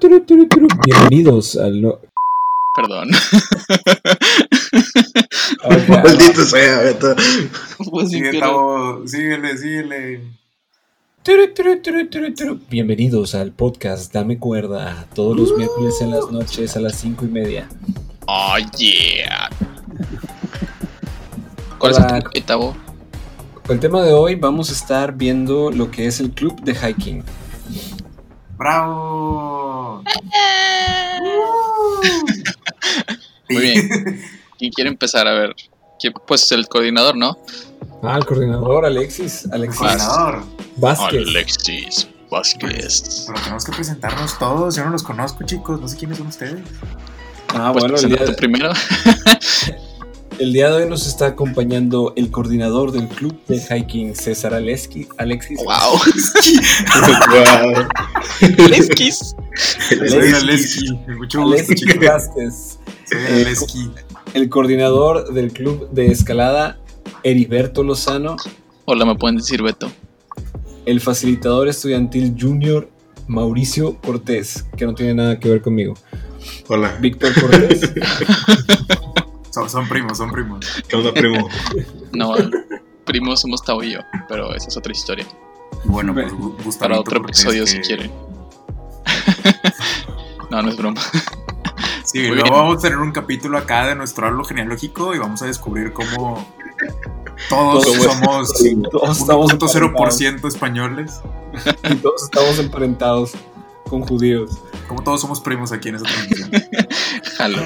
Bienvenidos al... no- Perdón. Maldito sea, Beto. Pues sí, síguele, síguele. Bienvenidos al podcast Dame Cuerda, todos los miércoles en las noches a las cinco y media. Oh, yeah. ¿Cuál es el tema, Tavo? Con el tema de hoy vamos a estar viendo lo que es el club de hiking. ¡Bravo! Muy bien. ¿Quién quiere empezar? A ver. ¿Quién- Pues el coordinador, ¿no? Ah, el coordinador Alexis, Alexis Coordinador. Vázquez. Alexis Vázquez. Pero tenemos que presentarnos todos. Yo no los conozco, chicos. No sé quiénes son ustedes. Ah, Pues bueno, el día, preséntate primero. el día de hoy nos está acompañando el coordinador del club de hiking, César Alexis. Alexis. ¡Wow! Wow. Alexis. Soy Aleski. Vázquez. Aleski. El coordinador del club de escalada, Heriberto Lozano. Hola, me pueden decir Beto. El facilitador estudiantil junior, Mauricio Cortés, que no tiene nada que ver conmigo. Hola. Víctor Cortés. Son, son primos, son primos. ¿Qué onda, primo? No, primos somos Tavo y yo, pero esa es otra historia. Bueno, pues Gu- Para Gustavito otro episodio que- si quieren. no, no es broma. Sí, Muy luego bien. vamos a tener un capítulo acá de nuestro árbol genealógico y vamos a descubrir cómo todos Todos somos Todos estamos, emparentados, 1.0% españoles. y todos estamos emparentados con judíos. Como todos somos primos aquí en esta transmisión. Jalo.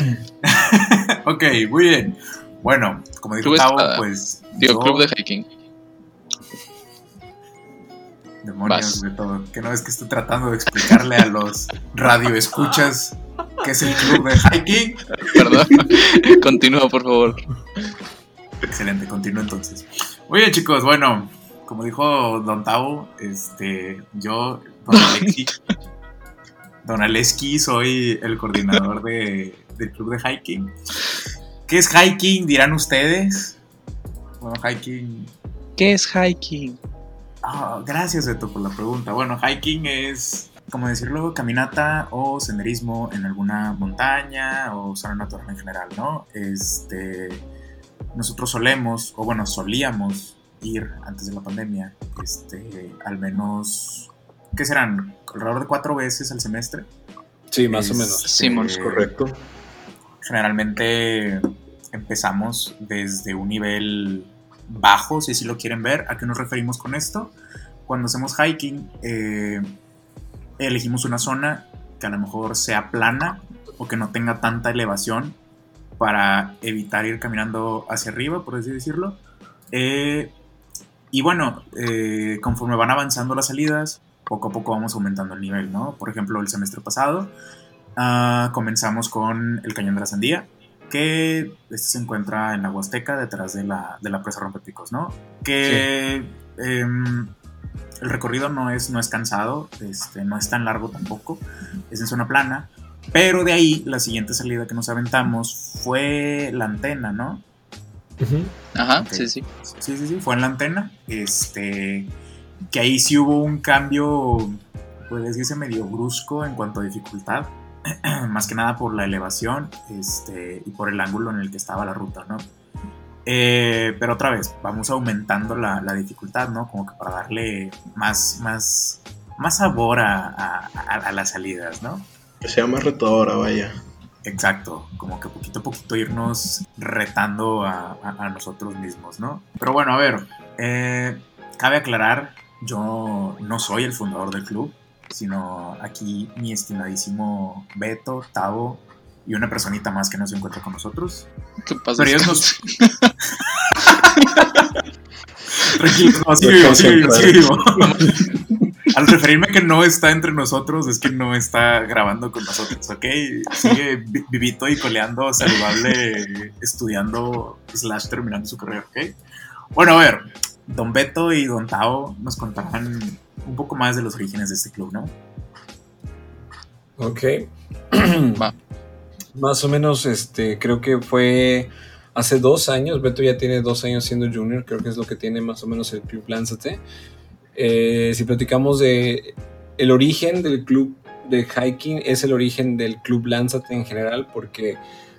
ok, muy bien. Bueno, como dijo Tavo, pues. Digo, yo- club de hiking. Demonios Vas. de todo. Que no es que estoy tratando de explicarle a los radioescuchas qué es el club de hiking. Perdón. Continúa, por favor. Excelente, continúo entonces. Muy bien, chicos. Bueno, como dijo Don Tavo, este, yo, Don Alexi, Don Aleski, soy el coordinador de, del club de hiking. ¿Qué es hiking? Dirán ustedes. Bueno, hiking ¿Qué es hiking? Ah, gracias, Beto, por la pregunta. Bueno, hiking es, como decirlo, caminata o senderismo en alguna montaña o zona natural en general, ¿no? Este, nosotros solemos, o bueno, solíamos ir antes de la pandemia, este, al menos, ¿qué serán? Alrededor de cuatro veces al semestre. Sí, más o menos. Simón, Correcto. Generalmente empezamos desde un nivel bajo, si así lo quieren ver. ¿A qué nos referimos con esto? Cuando hacemos hiking, eh, elegimos una zona que a lo mejor sea plana o que no tenga tanta elevación para evitar ir caminando hacia arriba, por así decirlo. Eh, y bueno, eh, conforme van avanzando las salidas, poco a poco vamos aumentando el nivel, ¿no? Por ejemplo, el semestre pasado Ah, comenzamos con el Cañón de la Sandía, que este se encuentra en la Huasteca, detrás de la, de la presa Rompepicos, ¿no? Que em, el recorrido no es, no es cansado, este, no es tan largo tampoco, es en zona plana, pero de ahí la siguiente salida que nos aventamos fue la antena, ¿no? Ajá, sí, sí. Sí, sí, sí, fue en la antena. Este, que ahí sí hubo un cambio, puede decirse medio brusco en cuanto a dificultad. Más que nada por la elevación este, y por el ángulo en el que estaba la ruta, ¿no? Eh, pero otra vez, vamos aumentando la, la dificultad, ¿no? Como que para darle más, más, más sabor a, a- a- a las salidas, ¿no? Que sea más retadora, vaya. Exacto, como que poquito a poquito irnos retando a, a- a nosotros mismos, ¿no? Pero bueno, a ver, eh, cabe aclarar, yo no soy el fundador del club, sino aquí mi estimadísimo Beto, Tavo y una personita más que no se encuentra con nosotros. ¿Qué pasa? Pero ellos nos... Tranquilos, no, vivo, sigue vivo, vivo. Al referirme que no está entre nosotros, es que no está grabando con nosotros, ¿ok? Sigue vi- vivito y coleando, saludable, estudiando, slash terminando su carrera, ¿ok? Bueno, a ver, Don Beto y Don Tao nos contarán un poco más de los orígenes de este club, ¿no? Ok. Más o menos, este, creo que fue hace dos años. Beto ya tiene dos años siendo junior, creo que es lo que tiene más o menos el club Lánzate. Eh, si platicamos de el origen del club de hiking es el origen del club Lánzate en general, porque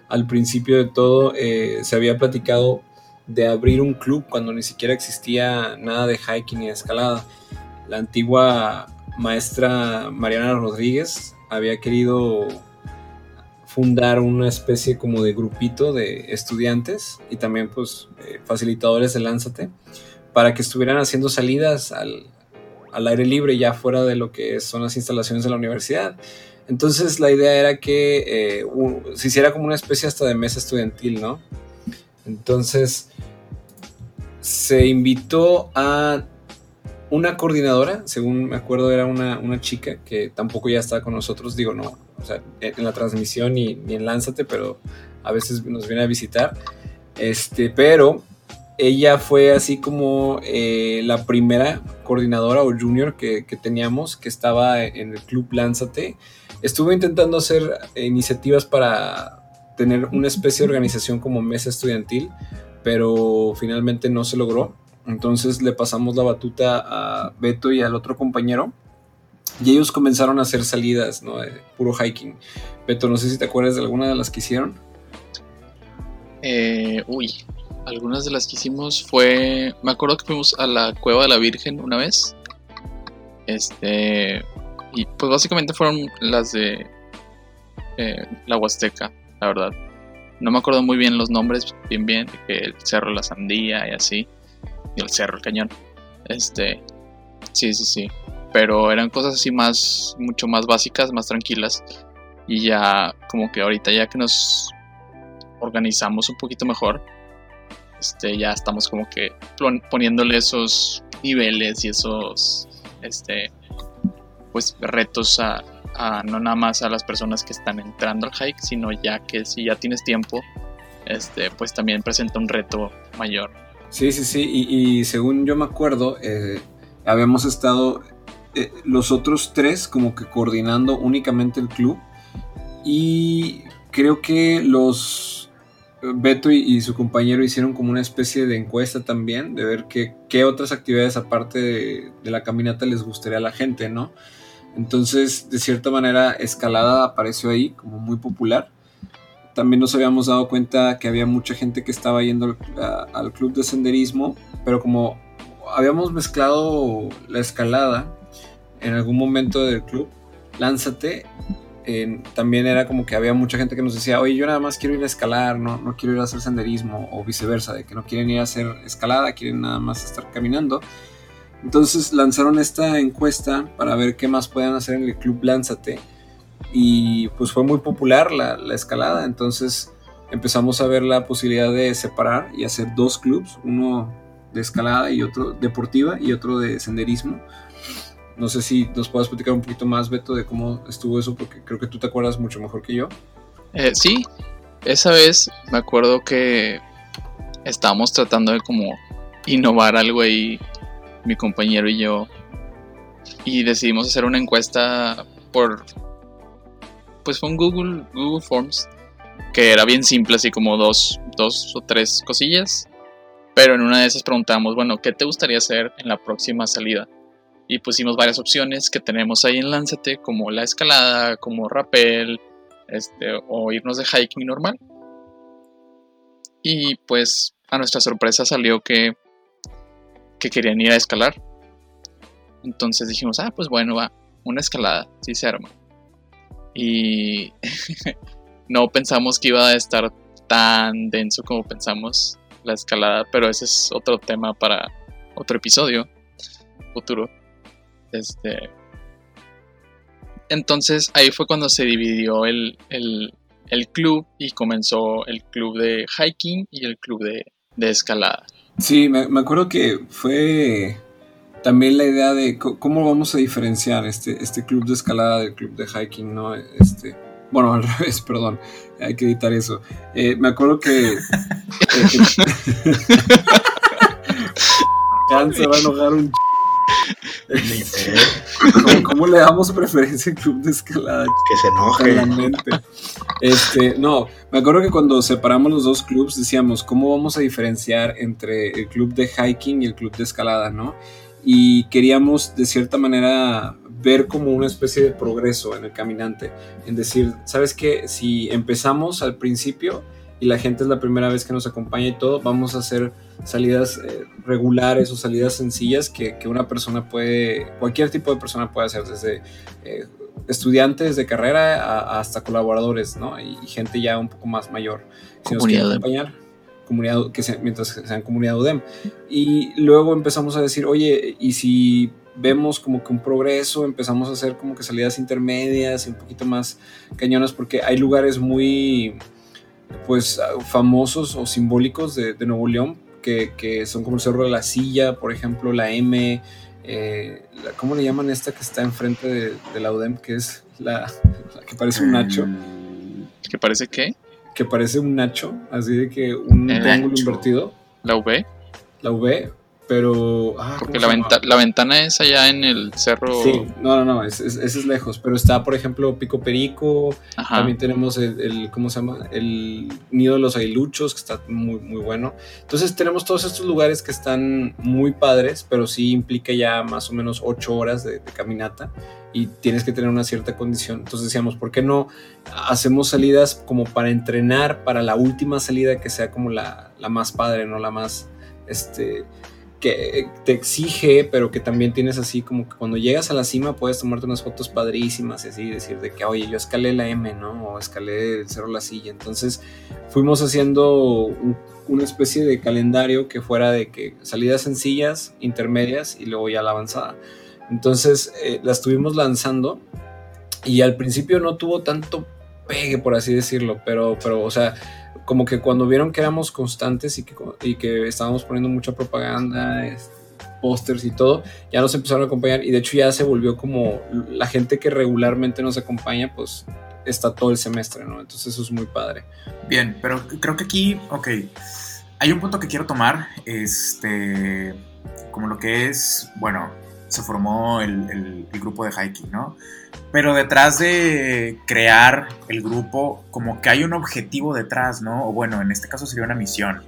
al principio de todo eh, se había platicado de abrir un club cuando ni siquiera existía nada de hiking ni de escalada. La antigua maestra Mariana Rodríguez había querido fundar una especie como de grupito de estudiantes y también pues eh, facilitadores de Lánzate para que estuvieran haciendo salidas al, al aire libre ya fuera de lo que son las instalaciones de la universidad. Entonces la idea era que eh, se hiciera como una especie hasta de mesa estudiantil, ¿no? Entonces se invitó a una coordinadora, según me acuerdo era una, una, chica que tampoco ya estaba con nosotros, digo no, o sea, en la transmisión ni, ni en Lánzate, pero a veces nos viene a visitar. Este, pero ella fue así como eh, la primera coordinadora o junior que, teníamos que estaba en el club Lánzate. Estuvo intentando hacer iniciativas para tener una especie de organización como mesa estudiantil, pero finalmente no se logró. Entonces le pasamos la batuta a Beto y al otro compañero. Y ellos comenzaron a hacer salidas, ¿no? De puro hiking. Beto, no sé si te acuerdas de alguna de las que hicieron. Eh, uy, algunas de las que hicimos fue. Me acuerdo que fuimos a la Cueva de la Virgen una vez. Este. Y pues básicamente fueron las de. Eh, la Huasteca, la verdad. No me acuerdo muy bien los nombres, bien, bien. el Cerro La Sandía y así. Y el Cerro El Cañón. Este. Sí, sí, sí. Pero eran cosas así más. Mucho más básicas, más tranquilas. Y ya, como que ahorita, ya que nos organizamos un poquito mejor este, ya estamos como que poniéndole esos niveles y esos este, pues retos a, no nada más a las personas que están entrando al hike, sino ya que si ya tienes tiempo, este, pues también presenta un reto mayor. Sí, sí, sí, y, según yo me acuerdo, eh, habíamos estado eh, los otros tres como que coordinando únicamente el club y creo que los Beto y, su compañero hicieron como una especie de encuesta también, de ver qué, otras actividades aparte de, la caminata les gustaría a la gente, ¿no? Entonces, de cierta manera, escalada apareció ahí como muy popular. También nos habíamos dado cuenta que había mucha gente que estaba yendo al club de senderismo, pero como habíamos mezclado la escalada en algún momento del club, lánzate también era como que había mucha gente que nos decía, oye, yo nada más quiero ir a escalar, no, no quiero ir a hacer senderismo, o viceversa, de que no quieren ir a hacer escalada, quieren nada más estar caminando. Entonces lanzaron esta encuesta para ver qué más pueden hacer en el club Lánzate. Y pues fue muy popular la, la escalada, entonces empezamos a ver la posibilidad de separar y hacer dos clubs, uno de escalada y otro deportiva y otro de senderismo no sé si nos puedas platicar un poquito más, Beto, de cómo estuvo eso, porque creo que tú te acuerdas mucho mejor que yo. Eh, sí, esa vez me acuerdo que estábamos tratando de como innovar algo ahí, mi compañero y yo, y decidimos hacer una encuesta por, pues fue un Google, Google Forms, que era bien simple, así como dos, dos o tres cosillas, pero en una de esas preguntamos, bueno, ¿qué te gustaría hacer en la próxima salida? y pusimos varias opciones que tenemos ahí en Lánzate, como la escalada, como rappel, este, o irnos de hiking normal. Y pues a nuestra sorpresa salió que, que querían ir a escalar. Entonces dijimos, ah, pues bueno, va, una escalada, sí se arma. Y no pensamos que iba a estar tan denso como pensamos la escalada, pero ese es otro tema para otro episodio futuro. Este, entonces ahí fue cuando se dividió el, club y comenzó el club de hiking y el club de, escalada. Sí, me, acuerdo que fue también la idea de cómo vamos a diferenciar este, este club de escalada del club de hiking, ¿no? Este, bueno, al revés, perdón, hay que editar eso. Eh, me acuerdo que... se va a enojar un ¿Cómo, le damos preferencia al club de escalada? Que se enoje. Este, no, me acuerdo que cuando separamos los dos clubs decíamos, ¿cómo vamos a diferenciar entre el club de hiking y el club de escalada, no? Y queríamos de cierta manera ver como una especie de progreso en el caminante, en decir, ¿sabes qué? Si empezamos al principio y la gente es la primera vez que nos acompaña y todo, vamos a hacer salidas eh, regulares o salidas sencillas que, que, una persona puede, cualquier tipo de persona puede hacer, desde eh, estudiantes de carrera a, hasta colaboradores, ¿no? Y, gente ya un poco más mayor. Si nos quieren acompañar, comunidad, que mientras sean comunidad UDEM. Y luego empezamos a decir, oye, ¿y si vemos como que un progreso, empezamos a hacer como que salidas intermedias y un poquito más cañonas, porque hay lugares muy pues famosos o simbólicos de, Nuevo León, que, que, son como el Cerro de la Silla, por ejemplo, la M, eh, ¿cómo le llaman esta que está enfrente de, de la UDEM, que es la, que parece un nacho? ¿Que parece qué? Que parece un nacho, así de que un ángulo invertido. ¿La V? La V, pero. Ah, Porque la, la, ventana es allá en el cerro. Sí, no, no, no, ese es, lejos. Pero está, por ejemplo, Pico Perico. También tenemos el, ¿Cómo se llama? El Nido de los Aguiluchos, que está muy, muy bueno. Entonces, tenemos todos estos lugares que están muy padres, pero sí implica ya más o menos ocho horas de, caminata y tienes que tener una cierta condición. Entonces decíamos, ¿por qué no hacemos salidas como para entrenar para la última salida que sea como la, la más padre, no la más este, que te exige, pero que también tienes así como que cuando llegas a la cima puedes tomarte unas fotos padrísimas y así decir de que, oye, yo escalé la M, ¿no? O escalé el Cerro La Silla. Entonces fuimos haciendo una especie de calendario que fuera de que salidas sencillas, intermedias y luego ya la avanzada. Entonces eh, la estuvimos lanzando y al principio no tuvo tanto pegue, por así decirlo, pero, pero o sea, como que cuando vieron que éramos constantes y que, y que estábamos poniendo mucha propaganda, pósters y todo, ya nos empezaron a acompañar y de hecho ya se volvió como la gente que regularmente nos acompaña, pues está todo el semestre, ¿no? Entonces eso es muy padre. Bien, pero creo que aquí, ok, hay un punto que quiero tomar, este, como lo que es, bueno, se formó el, el grupo de hiking, ¿no? Pero detrás de crear el grupo, como que hay un objetivo detrás, ¿no? O bueno, en este caso sería una misión.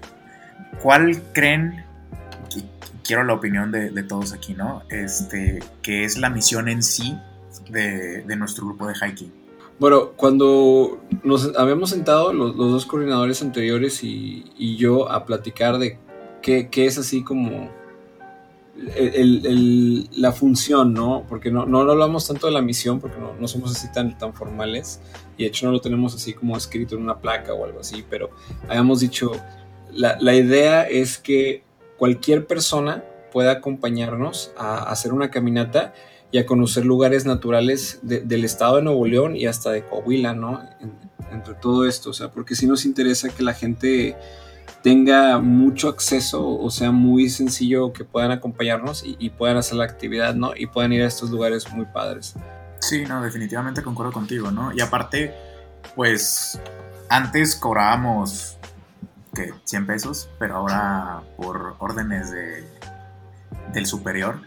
¿Cuál creen, quiero la opinión de, todos aquí, ¿no? Este, que es la misión en sí de, nuestro grupo de hiking? Bueno, cuando nos habíamos sentado los, dos coordinadores anteriores y, yo a platicar de qué es así como la función, ¿no? Porque no, no, hablamos tanto de la misión, porque no, somos así tan, tan formales, y de hecho no lo tenemos así como escrito en una placa o algo así, pero habíamos dicho, la, la idea es que cualquier persona pueda acompañarnos a, hacer una caminata y a conocer lugares naturales del estado de Nuevo León y hasta de Coahuila, ¿no? entre todo esto, o sea, porque sí nos interesa que la gente tenga mucho acceso o sea muy sencillo que puedan acompañarnos y, puedan hacer la actividad, ¿no? Y puedan ir a estos lugares muy padres. Sí, no, definitivamente concuerdo contigo, ¿no? Y aparte, pues antes cobrábamos, ¿qué? 100 pesos, pero ahora por órdenes de, del superior,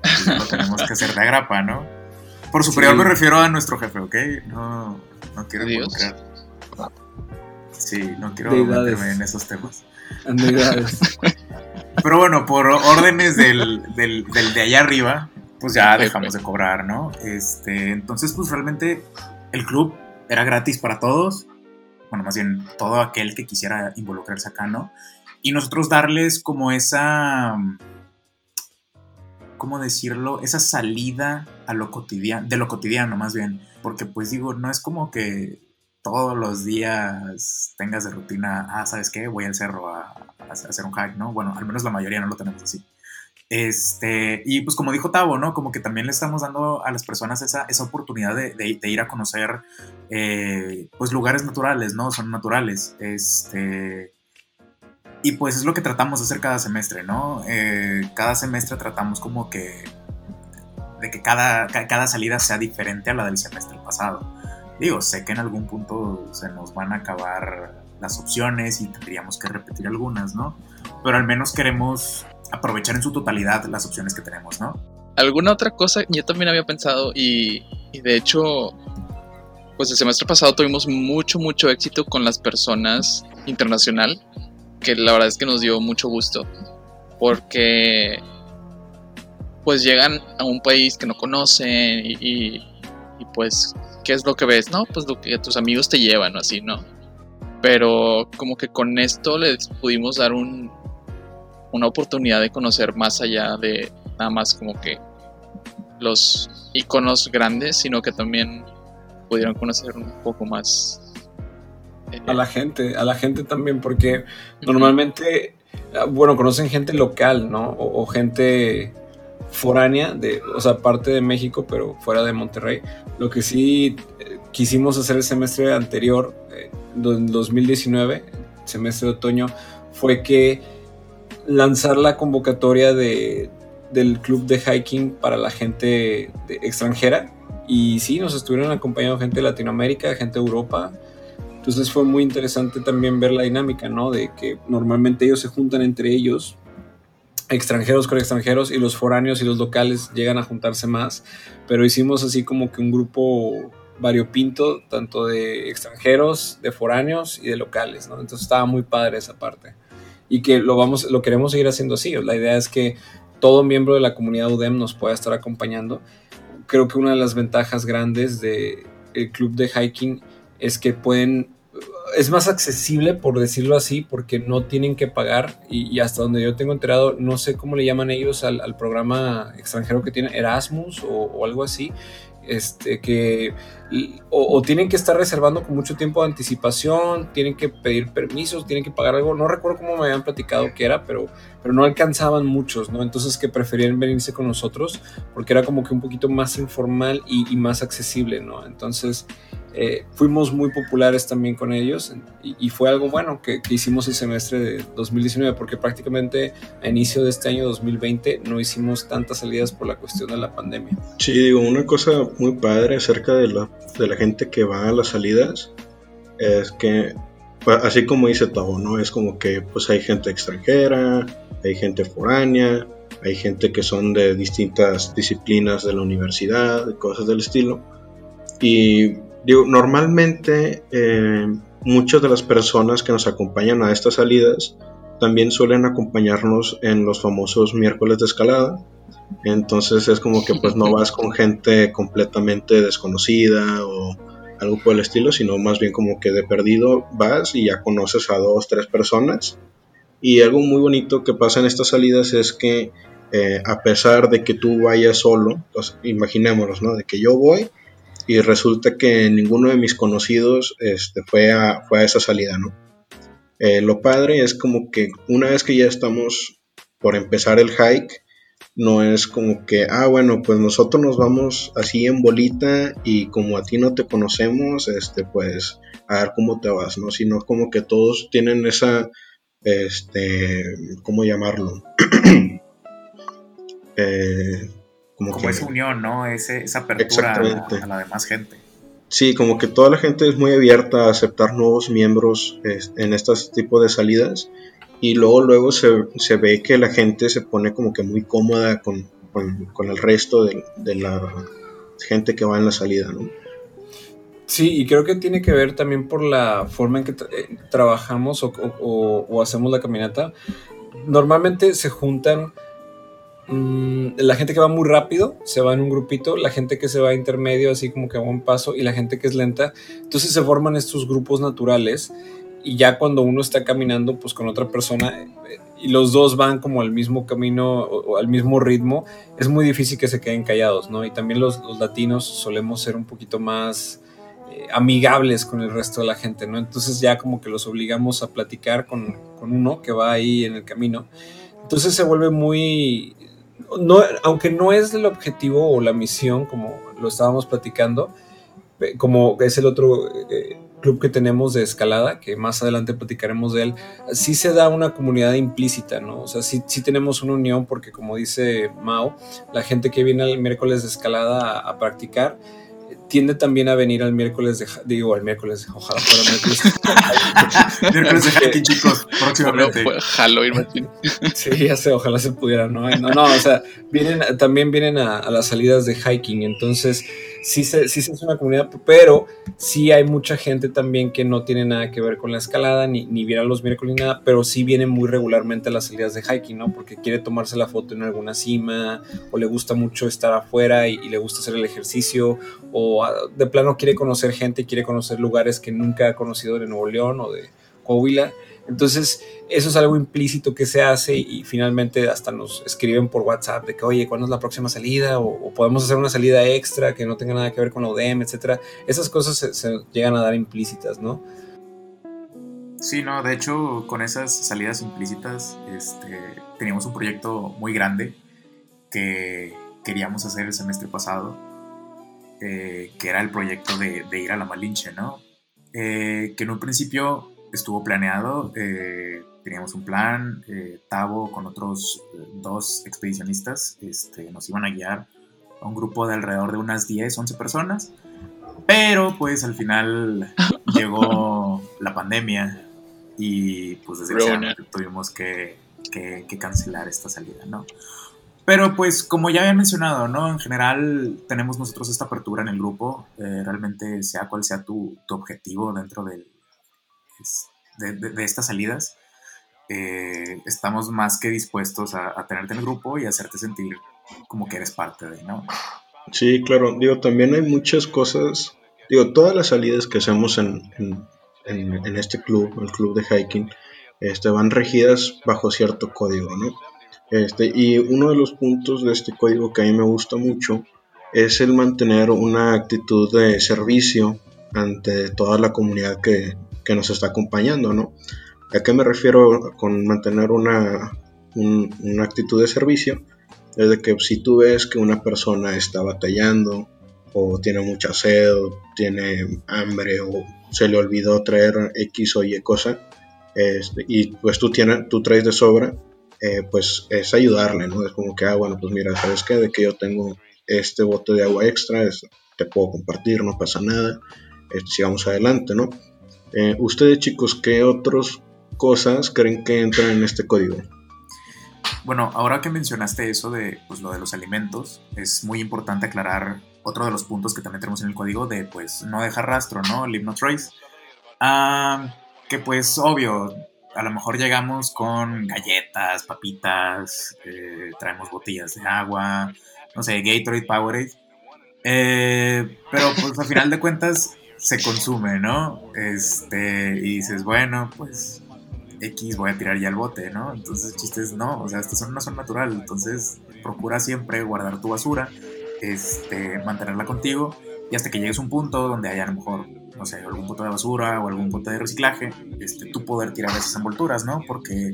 pues lo tenemos que hacer de agrapa, ¿no? Por superior me refiero a nuestro jefe, ¿ok? No, no quiero involucrar. Sí, no quiero meterme en esos temas. Pero bueno, por órdenes del, del, de allá arriba, pues ya dejamos de cobrar, ¿no? Este, entonces, pues realmente el club era gratis para todos. Bueno, más bien todo aquel que quisiera involucrarse acá, ¿no? Y nosotros darles como esa. ¿Cómo decirlo? Esa salida a lo cotidiano, de lo cotidiano, más bien. Porque, pues digo, no es como que todos los días tengas de rutina, ah, ¿sabes qué? Voy al cerro a, hacer un hike, ¿no? Bueno, al menos la mayoría no lo tenemos así. Este, y pues como dijo Tavo, ¿no? Como que también le estamos dando a las personas esa, esa oportunidad de, ir a conocer, eh, pues lugares naturales, ¿no? Son naturales. Este, y pues es lo que tratamos de hacer cada semestre, ¿no? Eh, cada semestre tratamos como que, de que cada, cada salida sea diferente a la del semestre pasado. Digo, sé que en algún punto se nos van a acabar las opciones y tendríamos que repetir algunas, ¿no? Pero al menos queremos aprovechar en su totalidad las opciones que tenemos, ¿no? Alguna otra cosa yo también había pensado y, de hecho, pues el semestre pasado tuvimos mucho, mucho éxito con las personas internacional, que la verdad es que nos dio mucho gusto, porque pues llegan a un país que no conocen y, y, y, pues, ¿qué es lo que ves? No, pues lo que tus amigos te llevan o así, ¿no? Pero como que con esto les pudimos dar un, una oportunidad de conocer más allá de nada más como que los iconos grandes, sino que también pudieron conocer un poco más eh, a la gente, a la gente también, porque normalmente, ah, bueno, conocen gente local, ¿no? O, o, gente foránea, de, o sea, parte de México, pero fuera de Monterrey. Lo que sí eh, quisimos hacer el semestre anterior, eh, 2019, semestre de otoño, fue que lanzar la convocatoria de, del club de hiking para la gente de, extranjera. Y sí, nos estuvieron acompañando gente de Latinoamérica, gente de Europa. Entonces fue muy interesante también ver la dinámica, ¿no? De que normalmente ellos se juntan entre ellos, extranjeros con extranjeros, y los foráneos y los locales llegan a juntarse más. Pero hicimos así como que un grupo variopinto, tanto de extranjeros, de foráneos y de locales, ¿no? Entonces estaba muy padre esa parte. Y que lo, vamos, lo queremos seguir haciendo así. La idea es que todo miembro de la comunidad UDEM nos pueda estar acompañando. Creo que una de las ventajas grandes del el club de hiking es que pueden, es más accesible por decirlo así, porque no tienen que pagar y, hasta donde yo tengo enterado, no sé cómo le llaman ellos al, programa extranjero que tienen, Erasmus o, algo así, este, que o, o, tienen que estar reservando con mucho tiempo de anticipación, tienen que pedir permisos, tienen que pagar algo, no recuerdo cómo me habían platicado que era, pero, pero no alcanzaban muchos, ¿no? Entonces que preferían venirse con nosotros porque era como que un poquito más informal y, y más accesible, ¿no? Entonces eh, fuimos muy populares también con ellos y, y fue algo bueno que, que, hicimos el semestre de 2019 porque prácticamente a inicio de este año 2020 no hicimos tantas salidas por la cuestión de la pandemia. Sí, digo, una cosa muy padre acerca de la, de la gente que va a las salidas es que así como dice Tavo, ¿no? Es como que pues hay gente extranjera, hay gente foránea, hay gente que son de distintas disciplinas de la universidad, cosas del estilo. Y Digo, normalmente eh, muchas de las personas que nos acompañan a estas salidas también suelen acompañarnos en los famosos miércoles de escalada. Entonces es como que pues no vas con gente completamente desconocida o algo por el estilo, sino más bien como que de perdido vas y ya conoces a dos, tres personas. Y algo muy bonito que pasa en estas salidas es que eh, a pesar de que tú vayas solo, pues imaginémonos, ¿no? De que yo voy y resulta que ninguno de mis conocidos este, fue, a, fue a esa salida, ¿no? Eh, lo padre es como que una vez que ya estamos por empezar el hike, no es como que, ah, bueno, pues nosotros nos vamos así en bolita y como a ti no te conocemos, este, pues a ver cómo te vas, ¿no? Sino como que todos tienen esa, este, ¿cómo llamarlo? eh, como, como que, esa unión, ¿no? Ese, esa apertura a, a, la demás gente. Sí, como que toda la gente es muy abierta a aceptar nuevos miembros en estos tipos de salidas y luego luego se, se, ve que la gente se pone como que muy cómoda con, con, con el resto de, de, la gente que va en la salida, ¿no? Sí, y creo que tiene que ver también por la forma en que tra eh, trabajamos o, o, o hacemos la caminata. Normalmente se juntan Mm, la gente que va muy rápido se va en un grupito, la gente que se va intermedio, así como que a buen paso, y la gente que es lenta. Entonces se forman estos grupos naturales y ya cuando uno está caminando pues con otra persona eh, y los dos van como al mismo camino o al mismo ritmo, es muy difícil que se queden callados, ¿no? Y también los, los latinos solemos ser un poquito más eh, amigables con el resto de la gente, ¿no? Entonces ya como que los obligamos a platicar con, con uno que va ahí en el camino. Entonces se vuelve muy, no, aunque no es el objetivo o la misión, como lo estábamos platicando, como es el otro eh, club que tenemos de escalada, que más adelante platicaremos de él, sí se da una comunidad implícita, ¿no? O sea, sí, sí tenemos una unión porque como dice Mao, la gente que viene el miércoles de escalada a practicar, tiende también a venir al miércoles de digo al miércoles ojalá fuera miércoles. Miércoles de hiking chicos próximamente. Halloween sí ya sé ojalá se pudiera no no no o sea vienen también vienen a, a las salidas de hiking entonces sí se, sí es una comunidad, pero sí hay mucha gente también que no tiene nada que ver con la escalada, ni, ni viene a los miércoles ni nada, pero sí viene muy regularmente a las salidas de hiking, ¿no? Porque quiere tomarse la foto en alguna cima, o le gusta mucho estar afuera y, y le gusta hacer el ejercicio, o ah, de plano quiere conocer gente, quiere conocer lugares que nunca ha conocido de Nuevo León o de Coahuila. Entonces, eso es algo implícito que se hace y, finalmente hasta nos escriben por WhatsApp de que, oye, ¿cuándo es la próxima salida? O, podemos hacer una salida extra que no tenga nada que ver con la UDEM, etcétera. Esas cosas se, llegan a dar implícitas, ¿no? Sí, no, de hecho, con esas salidas implícitas, este, teníamos un proyecto muy grande que queríamos hacer el semestre pasado, eh, que era el proyecto de, de ir a la Malinche, ¿no? Eh, que en un principio estuvo planeado, eh, teníamos un plan, eh, Tavo con otros eh, dos expedicionistas este, nos iban a guiar a un grupo de alrededor de unas 10, 11 personas, pero pues al final llegó la pandemia y pues desgraciadamente tuvimos que, que, que cancelar esta salida, ¿no? Pero pues como ya había mencionado, ¿no? En general tenemos nosotros esta apertura en el grupo, eh, realmente sea cual sea tu, tu objetivo dentro del, de, de, de, estas salidas, eh, estamos más que dispuestos a, tenerte en el grupo y hacerte sentir como que eres parte de, ¿no? Sí, claro, digo, también hay muchas cosas, digo, todas las salidas que hacemos en, en este club, el club de hiking, este, van regidas bajo cierto código, ¿no? Este, y uno de los puntos de este código que a mí me gusta mucho es el mantener una actitud de servicio ante toda la comunidad que, que nos está acompañando, ¿no? ¿A qué me refiero con mantener una, un, una actitud de servicio? Es de que si tú ves que una persona está batallando o tiene mucha sed, o tiene hambre o se le olvidó traer X o Y cosa, este, y pues tú, tienes, tú traes de sobra, eh, pues es ayudarle, ¿no? Es como que, ah, bueno, pues mira, ¿sabes qué? De que yo tengo este bote de agua extra, es, te puedo compartir, no pasa nada, este, sigamos adelante, ¿no? Eh, Ustedes chicos, ¿qué otras cosas creen que entran en este código? Bueno, ahora que mencionaste eso de pues, lo de los alimentos, es muy importante aclarar otro de los puntos que también tenemos en el código de pues no dejar rastro, ¿no? Leave trace. Ah, que pues obvio, a lo mejor llegamos con galletas, papitas, eh, traemos botellas de agua, no sé, Gatorade, Powerade. Eh, pero pues al final de cuentas se consume, ¿no? Este, y dices, bueno, pues X voy a tirar ya el bote, ¿no? Entonces el chiste es, no, o sea, estas son una zona natural, entonces procura siempre guardar tu basura, este, mantenerla contigo y hasta que llegues a un punto donde haya a lo mejor, no sé, algún bote de basura o algún bote de reciclaje, este, tú poder tirar esas envolturas, ¿no? Porque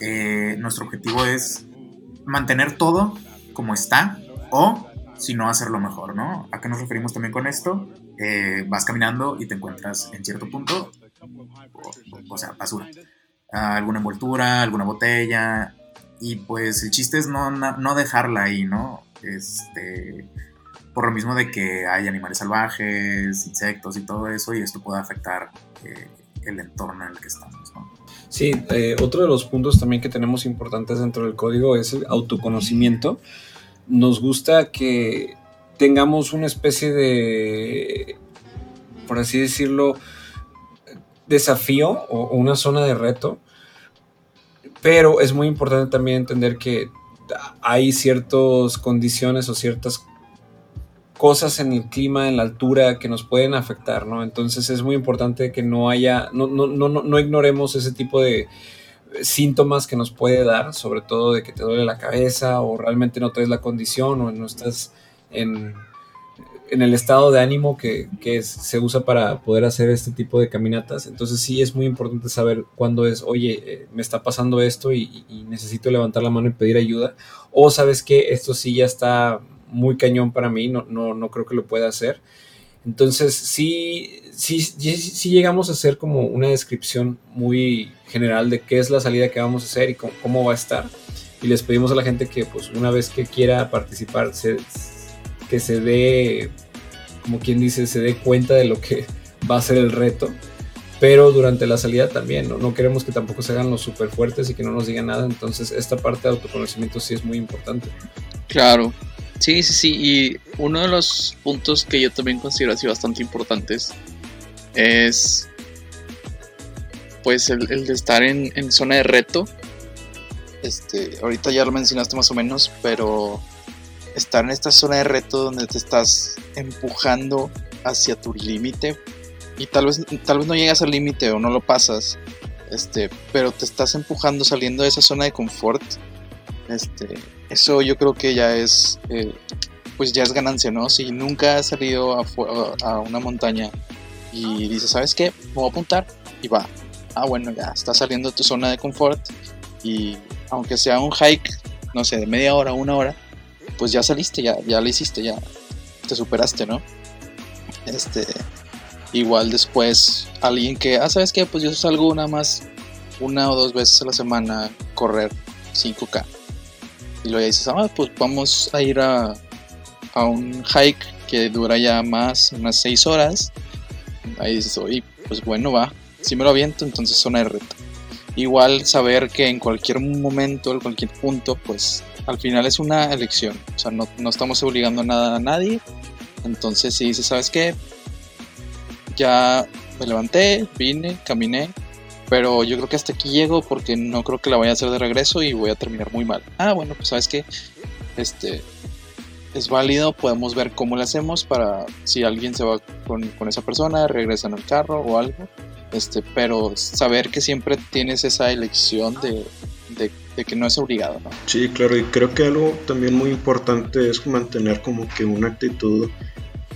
eh, nuestro objetivo es mantener todo como está o si no hacerlo mejor, ¿no? ¿A qué nos referimos también con esto? Eh, vas caminando y te encuentras en cierto punto, o sea, basura. Alguna envoltura, alguna botella, y pues el chiste es no, no dejarla ahí, ¿no? Este, por lo mismo de que hay animales salvajes, insectos y todo eso, y esto puede afectar eh, el entorno en el que estamos, ¿no? Sí, eh, otro de los puntos también que tenemos importantes dentro del código es el autoconocimiento. Nos gusta que tengamos una especie de, por así decirlo, desafío o una zona de reto, pero es muy importante también entender que hay ciertas condiciones o ciertas cosas en el clima, en la altura que nos pueden afectar, ¿no? Entonces es muy importante que no haya, no, no, no, no ignoremos ese tipo de síntomas que nos puede dar, sobre todo de que te duele la cabeza o realmente no traes la condición o no estás en, en el estado de ánimo que, que es, se usa para poder hacer este tipo de caminatas. Entonces sí es muy importante saber cuándo es, oye, eh, me está pasando esto y, y, necesito levantar la mano y pedir ayuda. O sabes que esto sí ya está muy cañón para mí, no, no, no creo que lo pueda hacer. Entonces sí, sí, sí, llegamos a hacer como una descripción muy general de qué es la salida que vamos a hacer y cómo, cómo va a estar. Y les pedimos a la gente que pues una vez que quiera participar se, que se dé, como quien dice, se dé cuenta de lo que va a ser el reto. Pero durante la salida también, ¿no? no queremos que tampoco se hagan los súper fuertes y que no nos digan nada. Entonces esta parte de autoconocimiento sí es muy importante. Claro. Sí, sí, sí. Y uno de los puntos que yo también considero así bastante importantes es pues el, de estar en, en, zona de reto. Este, ahorita ya lo mencionaste más o menos, pero estar en esta zona de reto donde te estás empujando hacia tu límite y tal vez, tal vez no llegas al límite o no lo pasas, este, pero te estás empujando saliendo de esa zona de confort. Este, eso yo creo que ya es, eh, pues ya es ganancia, ¿no? Si nunca has salido a, a, una montaña y dices, ¿sabes qué? Me voy a apuntar y va. Ah, bueno, ya estás saliendo de tu zona de confort y aunque sea un hike, no sé, de media hora, una hora, pues ya saliste, ya, ya lo hiciste, ya te superaste, ¿no? Este, igual después alguien que, ah, ¿sabes qué? Pues yo salgo nada más una o dos veces a la semana correr 5K. Y luego dices, ah, pues vamos a ir a, a un hike que dura ya más, unas 6 horas. Ahí dices, oye, pues bueno, va, si me lo aviento, entonces zona de reto. Igual saber que en cualquier momento, en cualquier punto, pues al final es una elección. O sea, no, estamos obligando nada a nadie. Entonces, si dices, ¿sabes qué? Ya me levanté, vine, caminé. Pero yo creo que hasta aquí llego porque no creo que la vaya a hacer de regreso y voy a terminar muy mal. Ah, bueno, pues sabes qué? Este es válido, podemos ver cómo le hacemos para si alguien se va con, con esa persona, regresan al carro o algo. Este, pero saber que siempre tienes esa elección de, de que no es obligado, ¿no? Sí, claro, y creo que algo también muy importante es mantener como que una actitud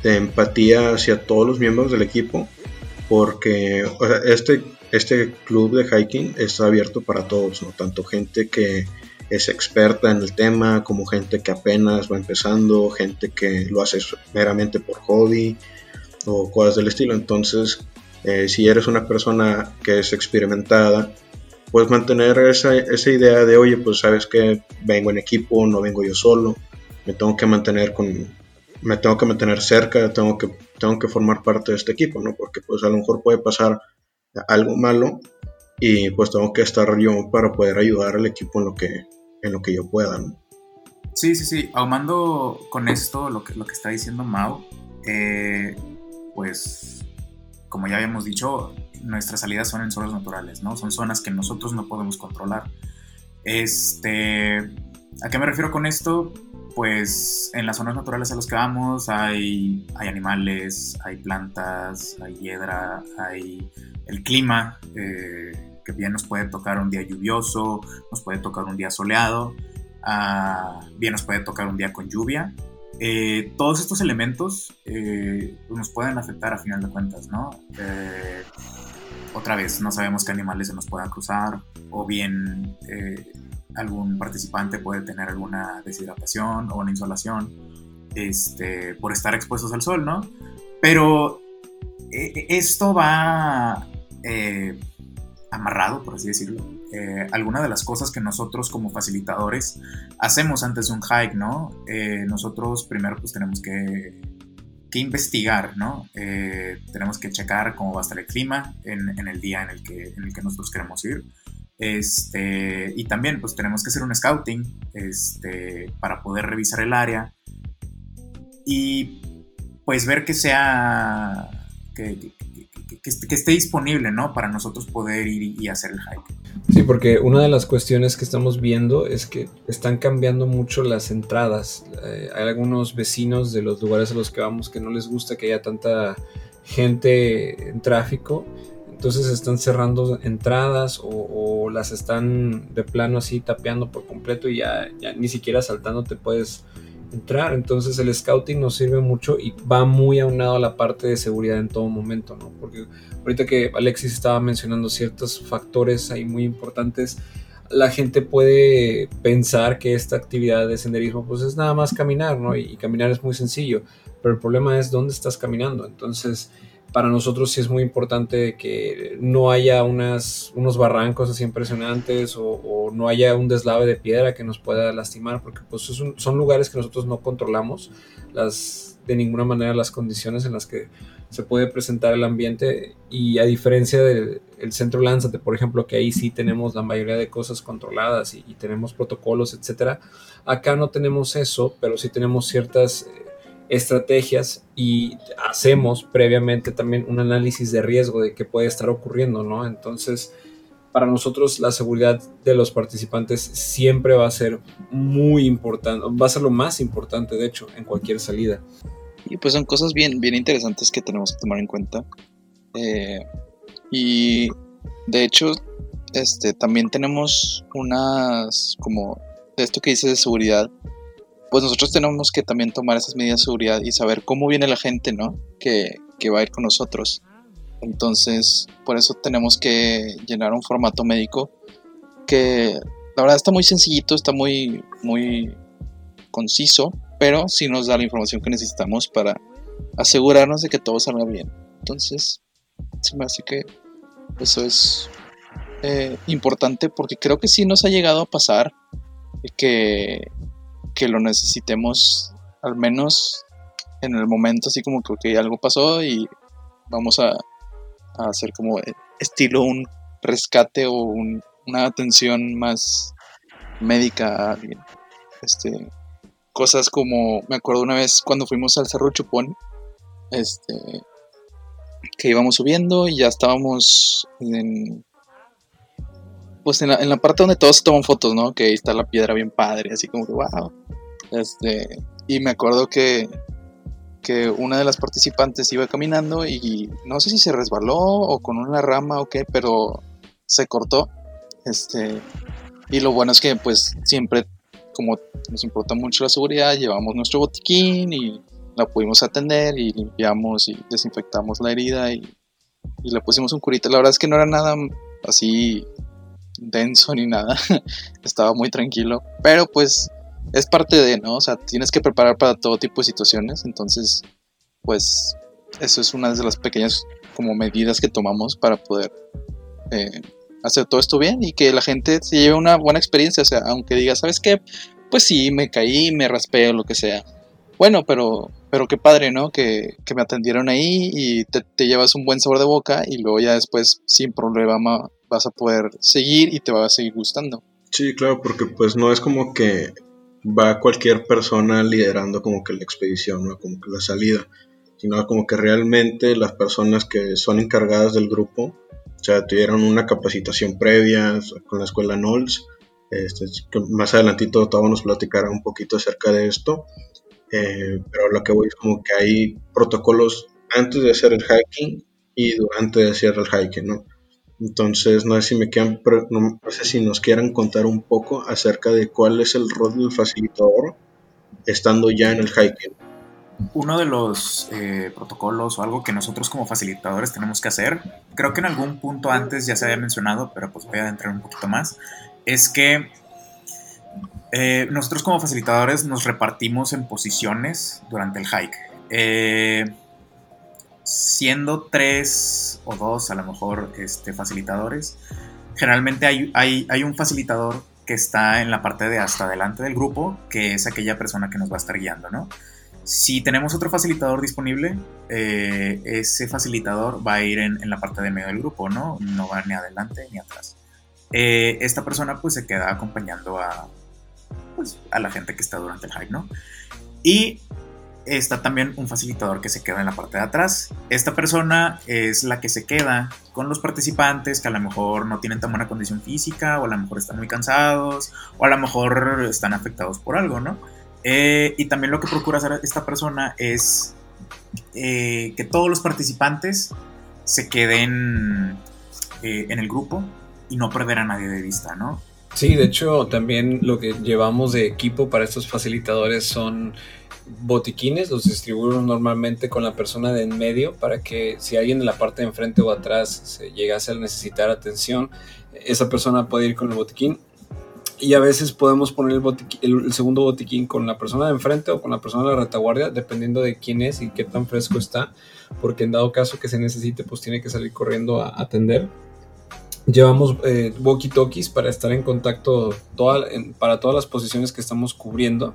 de empatía hacia todos los miembros del equipo, porque este, este club de hiking está abierto para todos, ¿no? Tanto gente que es experta en el tema, como gente que apenas va empezando, gente que lo hace meramente por hobby o cosas del estilo. Entonces, eh, si eres una persona que es experimentada, pues mantener esa, esa idea de, oye, pues sabes que vengo en equipo, no vengo yo solo, me tengo que mantener con, me tengo que mantener cerca, tengo que, tengo que formar parte de este equipo, ¿no? Porque pues a lo mejor puede pasar algo malo y pues tengo que estar yo para poder ayudar al equipo en lo que, en lo que yo pueda, ¿no? Sí, sí, sí, ahumando con esto lo que, lo que está diciendo Mao, eh, pues como ya habíamos dicho, nuestras salidas son en zonas naturales, ¿no? Son zonas que nosotros no podemos controlar. Este, ¿A qué me refiero con esto? Pues en las zonas naturales a las que vamos hay, hay animales, hay plantas, hay hiedra, hay el clima, eh, que bien nos puede tocar un día lluvioso, nos puede tocar un día soleado, ah, bien nos puede tocar un día con lluvia. Eh, todos estos elementos eh, pues, nos pueden afectar a final de cuentas, ¿no? Eh, otra vez, no sabemos qué animales se nos puedan cruzar, o bien algún participante puede tener alguna deshidratación o una insolación este, por estar expuestos al sol, ¿no? Pero esto va amarrado, por así decirlo, eh, alguna de las cosas que nosotros como facilitadores hacemos antes de un hike, ¿no? Eh, nosotros primero pues tenemos que, que investigar, ¿no? Eh, tenemos que checar cómo va a estar el clima en, el día en el, que, en el que nosotros queremos ir. Este, y también pues tenemos que hacer un scouting este, para poder revisar el área y pues ver que sea que, que, esté disponible, ¿no? Para nosotros poder ir y, hacer el hike. Sí, porque una de las cuestiones que estamos viendo es que están cambiando mucho las entradas. Eh, hay algunos vecinos de los lugares a los que vamos que no les gusta que haya tanta gente en tráfico. Entonces están cerrando entradas o, las están de plano así tapeando por completo y ya, ya ni siquiera saltando te puedes entrar. Entonces el scouting nos sirve mucho y va muy aunado a la parte de seguridad en todo momento, ¿no? Porque ahorita que Alexis estaba mencionando ciertos factores ahí muy importantes, la gente puede pensar que esta actividad de senderismo pues es nada más caminar, ¿no? Y, y caminar es muy sencillo, pero el problema es dónde estás caminando. Entonces para nosotros sí es muy importante que no haya unas, unos barrancos así impresionantes o, no haya un deslave de piedra que nos pueda lastimar, porque pues son, lugares que nosotros no controlamos. Las, de ninguna manera las condiciones en las que se puede presentar el ambiente y a diferencia del centro Lánzate, por ejemplo, que ahí sí tenemos la mayoría de cosas controladas y, tenemos protocolos, etcétera, acá no tenemos eso, pero sí tenemos ciertas estrategias y hacemos previamente también un análisis de riesgo de qué puede estar ocurriendo, ¿no? Entonces, para nosotros la seguridad de los participantes siempre va a ser muy importante, va a ser lo más importante, de hecho, en cualquier salida. Y pues son cosas bien, bien interesantes que tenemos que tomar en cuenta. Eh, y de hecho, este, también tenemos unas, como, de esto que dice de seguridad, pues nosotros tenemos que también tomar esas medidas de seguridad y saber cómo viene la gente, ¿no? Que, que va a ir con nosotros. Entonces, por eso tenemos que llenar un formato médico que la verdad está muy sencillito, está muy, muy conciso, pero sí nos da la información que necesitamos para asegurarnos de que todo salga bien. Entonces, se me hace que eso es eh, importante porque creo que sí nos ha llegado a pasar que, que lo necesitemos al menos en el momento así como que algo pasó y vamos a a hacer como estilo un rescate o una atención más médica a alguien. Este, cosas como, me acuerdo una vez cuando fuimos al Cerro Chupón, este, que íbamos subiendo y ya estábamos en, pues en la, en la parte donde todos toman fotos, ¿no? Que ahí está la piedra bien padre, así como que, wow. Este, y me acuerdo que que una de las participantes iba caminando y no sé si se resbaló o con una rama o qué, pero se cortó. Este, y lo bueno es que pues siempre, como nos importa mucho la seguridad, llevamos nuestro botiquín y la pudimos atender y limpiamos y desinfectamos la herida y, y le pusimos un curita. La verdad es que no era nada así denso ni nada, estaba muy tranquilo, pero pues es parte de, ¿no? O sea, tienes que preparar para todo tipo de situaciones, entonces, pues, eso es una de las pequeñas como medidas que tomamos para poder eh, hacer todo esto bien y que la gente se lleve una buena experiencia, o sea, aunque diga, ¿sabes qué? Pues sí, me caí, me raspé lo que sea. Bueno, pero, pero qué padre, ¿no? Que, que me atendieron ahí y te, te, llevas un buen sabor de boca y luego ya después, sin problema, vas a poder seguir y te va a seguir gustando. Sí, claro, porque pues no es como que va cualquier persona liderando como que la expedición, ¿no? como que la salida, sino como que realmente las personas que son encargadas del grupo, o sea, tuvieron una capacitación previa con la escuela NOLS, este, más adelantito todos nos platicará un poquito acerca de esto, eh, pero lo que voy es como que hay protocolos antes de hacer el hiking y durante de hacer el hiking, ¿no? Entonces, no sé si me quedan, no, sé si nos quieran contar un poco acerca de cuál es el rol del facilitador estando ya en el hiking. Uno de los eh, protocolos o algo que nosotros como facilitadores tenemos que hacer, creo que en algún punto antes ya se había mencionado, pero pues voy a adentrar un poquito más, es que eh, nosotros como facilitadores nos repartimos en posiciones durante el hike. Eh, siendo tres o dos a lo mejor este, facilitadores, generalmente hay, hay, un facilitador que está en la parte de hasta adelante del grupo, que es aquella persona que nos va a estar guiando, ¿no? Si tenemos otro facilitador disponible, eh, ese facilitador va a ir en, la parte de medio del grupo, ¿no? No va ni adelante ni atrás. Eh, esta persona pues se queda acompañando a, pues, a la gente que está durante el hike, ¿no? Y está también un facilitador que se queda en la parte de atrás. Esta persona es la que se queda con los participantes que a lo mejor no tienen tan buena condición física o a lo mejor están muy cansados o a lo mejor están afectados por algo, ¿no? Eh, y también lo que procura hacer esta persona es eh, que todos los participantes se queden eh, en el grupo y no perder a nadie de vista, ¿no? Sí, de hecho también lo que llevamos de equipo para estos facilitadores son botiquines, los distribuimos normalmente con la persona de en medio para que si alguien en la parte de enfrente o atrás se llegase a necesitar atención, esa persona puede ir con el botiquín. Y a veces podemos poner el, el, segundo botiquín con la persona de enfrente o con la persona de la retaguardia, dependiendo de quién es y qué tan fresco está, porque en dado caso que se necesite, pues tiene que salir corriendo a atender. Llevamos eh, walkie-talkies para estar en contacto para todas las posiciones que estamos cubriendo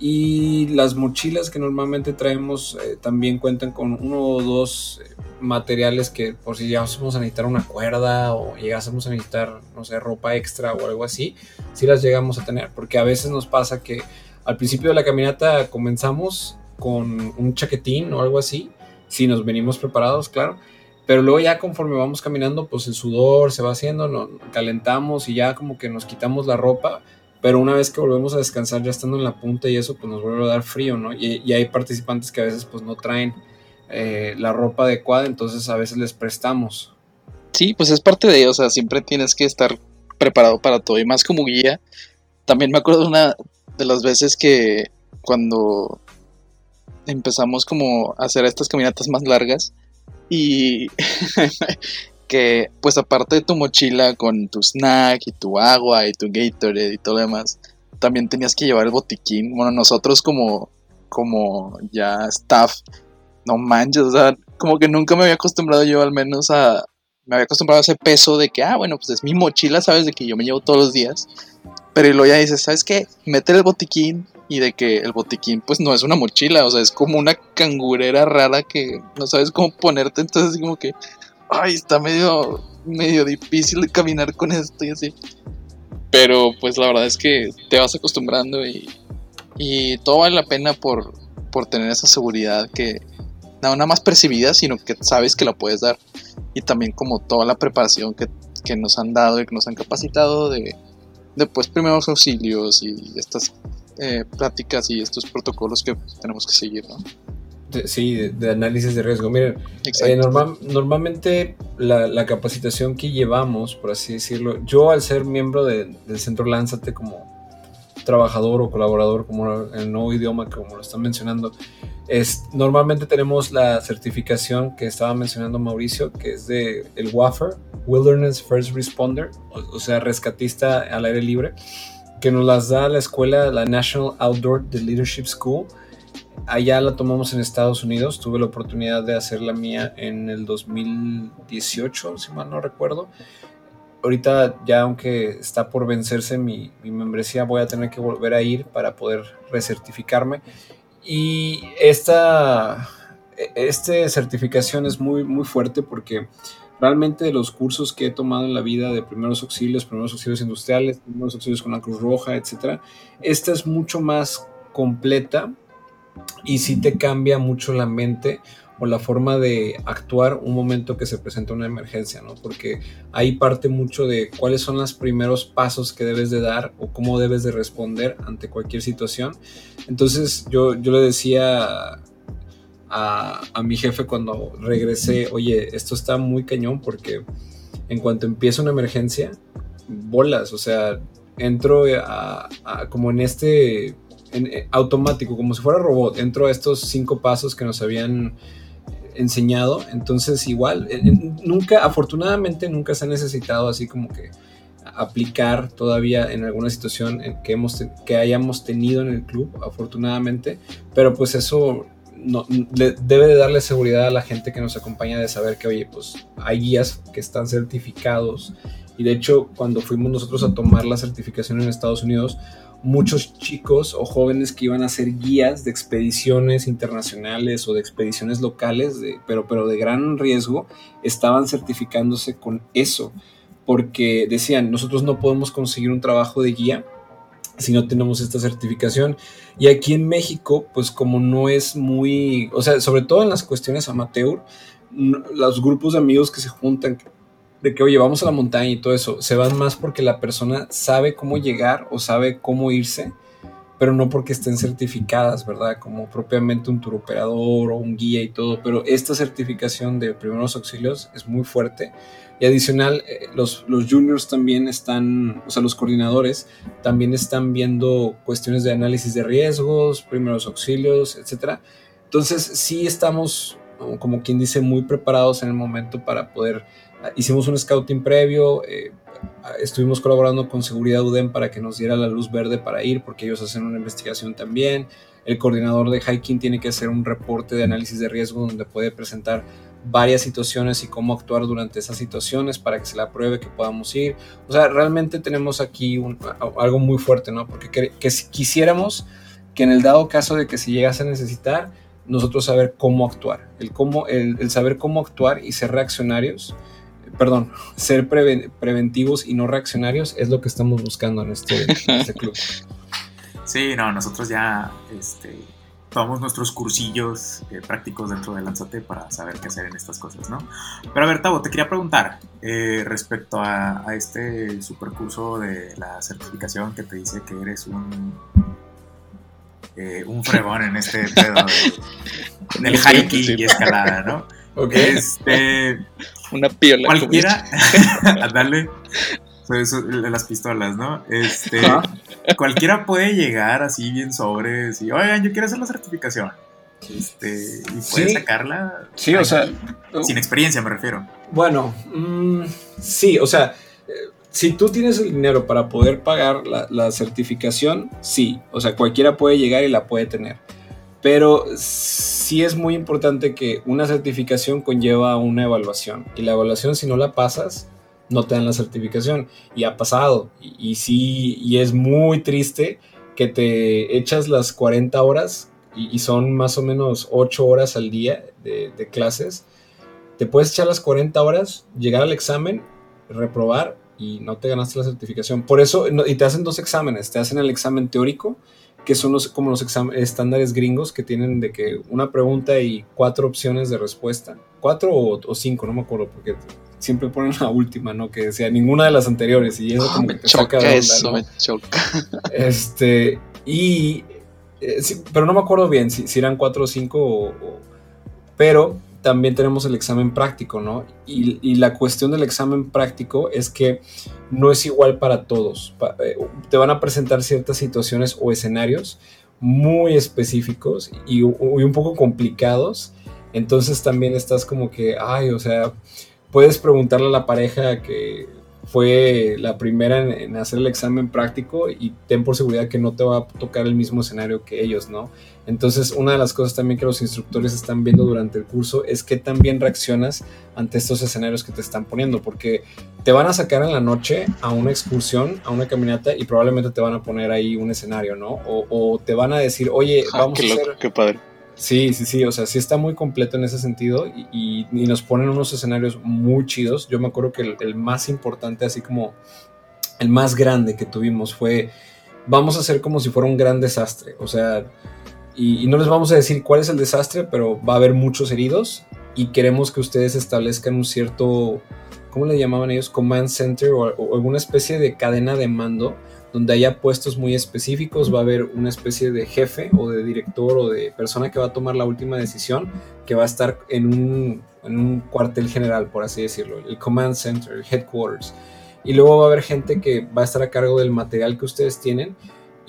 Y las mochilas que normalmente traemos eh, también cuentan con uno o dos eh, materiales que por si llegásemos a necesitar una cuerda o llegásemos a necesitar, no sé, ropa extra o algo así, sí las llegamos a tener. Porque a veces nos pasa que al principio de la caminata comenzamos con un chaquetín o algo así, si nos venimos preparados, claro. Pero luego ya conforme vamos caminando, pues el sudor se va haciendo, nos calentamos y ya como que nos quitamos la ropa pero una vez que volvemos a descansar ya estando en la punta y eso, pues nos vuelve a dar frío, ¿no? Y, hay participantes que a veces pues no traen eh, la ropa adecuada, entonces a veces les prestamos. Sí, pues es parte de o sea, siempre tienes que estar preparado para todo y más como guía. También me acuerdo de una de las veces que cuando empezamos como a hacer estas caminatas más largas y que pues aparte de tu mochila con tu snack y tu agua y tu Gatorade y todo lo demás, también tenías que llevar el botiquín. Bueno, nosotros como, como ya staff, no manches, o sea, como que nunca me había acostumbrado yo al menos a... Me había acostumbrado a ese peso de que, ah, bueno, pues es mi mochila, ¿sabes? De que yo me llevo todos los días. Pero luego ya dices, ¿sabes qué? Mete el botiquín y de que el botiquín pues no es una mochila, o sea, es como una cangurera rara que no sabes cómo ponerte, entonces como que ay, está medio, medio difícil caminar con esto y así. Pero pues la verdad es que te vas acostumbrando y, y todo vale la pena por, por tener esa seguridad que no nada más percibida, sino que sabes que la puedes dar. Y también como toda la preparación que, que nos han dado y que nos han capacitado de, de pues primeros auxilios y estas eh, prácticas y estos protocolos que tenemos que seguir, ¿no? Sí, de, análisis de riesgo. Miren, eh, normalmente la, capacitación que llevamos, por así decirlo, yo al ser miembro del Centro Lánzate como trabajador o colaborador, como el nuevo idioma, como lo están mencionando, es, normalmente tenemos la certificación que estaba mencionando Mauricio, que es de el WAFER, Wilderness First Responder, o, sea, rescatista al aire libre, que nos las da la escuela, la National Outdoor Leadership School allá la tomamos en Estados Unidos. Tuve la oportunidad de hacer la mía en el 2018, si mal no recuerdo. Ahorita ya aunque está por vencerse mi, membresía, voy a tener que volver a ir para poder recertificarme. Y esta, este certificación es muy, muy fuerte porque realmente de los cursos que he tomado en la vida de primeros auxilios, primeros auxilios industriales, primeros auxilios con la Cruz Roja, etc., esta es mucho más completa y sí te cambia mucho la mente o la forma de actuar un momento que se presenta una emergencia, ¿no? Porque ahí parte mucho de cuáles son los primeros pasos que debes de dar o cómo debes de responder ante cualquier situación. Entonces yo, yo le decía a, a mi jefe cuando regresé, oye, esto está muy cañón porque en cuanto empieza una emergencia, bolas, o sea, entro a como en este eh, automático, como si fuera robot, entro a estos cinco pasos que nos habían enseñado. Entonces, igual, nunca, afortunadamente, nunca se ha necesitado así como que aplicar todavía en alguna situación que, hemos, que hayamos tenido en el club, afortunadamente, pero pues eso no, debe de darle seguridad a la gente que nos acompaña de saber que, oye, pues hay guías que están certificados y de hecho cuando fuimos nosotros a tomar la certificación en Estados Unidos, muchos chicos o jóvenes que iban a ser guías de expediciones internacionales o de expediciones locales, pero, pero de gran riesgo, estaban certificándose con eso, porque decían, nosotros no podemos conseguir un trabajo de guía si no tenemos esta certificación. Y aquí en México, pues como no es muy, o sea, sobre todo en las cuestiones amateur, los grupos de amigos que se juntan, de que, oye, vamos a la montaña y todo eso, se van más porque la persona sabe cómo llegar o sabe cómo irse, pero no porque estén certificadas, ¿verdad? Como propiamente un turoperador o un guía y todo, pero esta certificación de primeros auxilios es muy fuerte. Y adicional, eh, los, los juniors también están, o sea, los coordinadores también están viendo cuestiones de análisis de riesgos, primeros auxilios, etc. Entonces, sí estamos, como quien dice, muy preparados en el momento para poder hicimos un scouting previo, eh, estuvimos colaborando con Seguridad UDEM para que nos diera la luz verde para ir, porque ellos hacen una investigación también. El coordinador de hiking tiene que hacer un reporte de análisis de riesgo donde puede presentar varias situaciones y cómo actuar durante esas situaciones para que se la apruebe, que podamos ir. O sea, realmente tenemos aquí algo muy fuerte, ¿no? Porque que, quisiéramos que en el dado caso de que si llegas a necesitar, nosotros saber cómo actuar, el, cómo, el, saber cómo actuar y ser reaccionarios, perdón, ser preventivos y no reaccionarios es lo que estamos buscando en este, este club. Sí, no, nosotros ya este, tomamos nuestros cursillos eh, prácticos dentro de Lanzate para saber qué hacer en estas cosas, ¿no? Pero a ver, Tavo, te quería preguntar eh, respecto a, este supercurso de la certificación que te dice que eres un eh, un fregón en este pedo del hiking y escalada, ¿no? Okay. Este, Una piola. Cualquiera, darle las pistolas, ¿no? Este, cualquiera puede llegar así bien sobre, y oigan, yo quiero hacer la certificación. Este, y puede sacarla. Sí, o sea. Sin experiencia, me refiero. Bueno, mm, sí, o sea, eh, si tú tienes el dinero para poder pagar la, certificación, sí, o sea, cualquiera puede llegar y la puede tener. Pero sí es muy importante que una certificación conlleva una evaluación. Y la evaluación, si no la pasas, no te dan la certificación. Y ha pasado. Y, sí, y es muy triste que te echas las 40 horas y, son más o menos 8 horas al día de, clases. Te puedes echar las 40 horas, llegar al examen, reprobar y no te ganaste la certificación. Por eso, y te hacen dos exámenes. Te hacen el examen teórico, que son los, como los estándares gringos que tienen de que una pregunta y cuatro opciones de respuesta. Cuatro o, o cinco, no me acuerdo, porque siempre ponen la última, ¿no? Que decía ninguna de las anteriores y eso como me choca eso, me choca. Este, y, eh, pero no me acuerdo bien si, eran cuatro o cinco, o, pero también tenemos el examen práctico, ¿no? Y, la cuestión del examen práctico es que no es igual para todos. Eh, te van a presentar ciertas situaciones o escenarios muy específicos y, y un poco complicados. Entonces también estás como que, ay, o sea, puedes preguntarle a la pareja que fue la primera en, hacer el examen práctico y ten por seguridad que no te va a tocar el mismo escenario que ellos, ¿no? Entonces, una de las cosas también que los instructores están viendo durante el curso es que también reaccionas ante estos escenarios que te están poniendo, porque te van a sacar en la noche a una excursión, a una caminata y probablemente te van a poner ahí un escenario, ¿no? O, te van a decir, oye, ah, vamos a hacer... Qué padre Sí, sí, sí, o sea, sí está muy completo en ese sentido y, nos ponen unos escenarios muy chidos. Yo me acuerdo que el, más importante, así como el más grande que tuvimos fue, vamos a hacer como si fuera un gran desastre, o sea, y, no les vamos a decir cuál es el desastre, pero va a haber muchos heridos y queremos que ustedes establezcan un cierto, ¿cómo le llamaban ellos? Command Center o alguna especie de cadena de mando donde haya puestos muy específicos, va a haber una especie de jefe o de director o de persona que va a tomar la última decisión, que va a estar en un, en un cuartel general, por así decirlo, el command center, el headquarters. Y luego va a haber gente que va a estar a cargo del material que ustedes tienen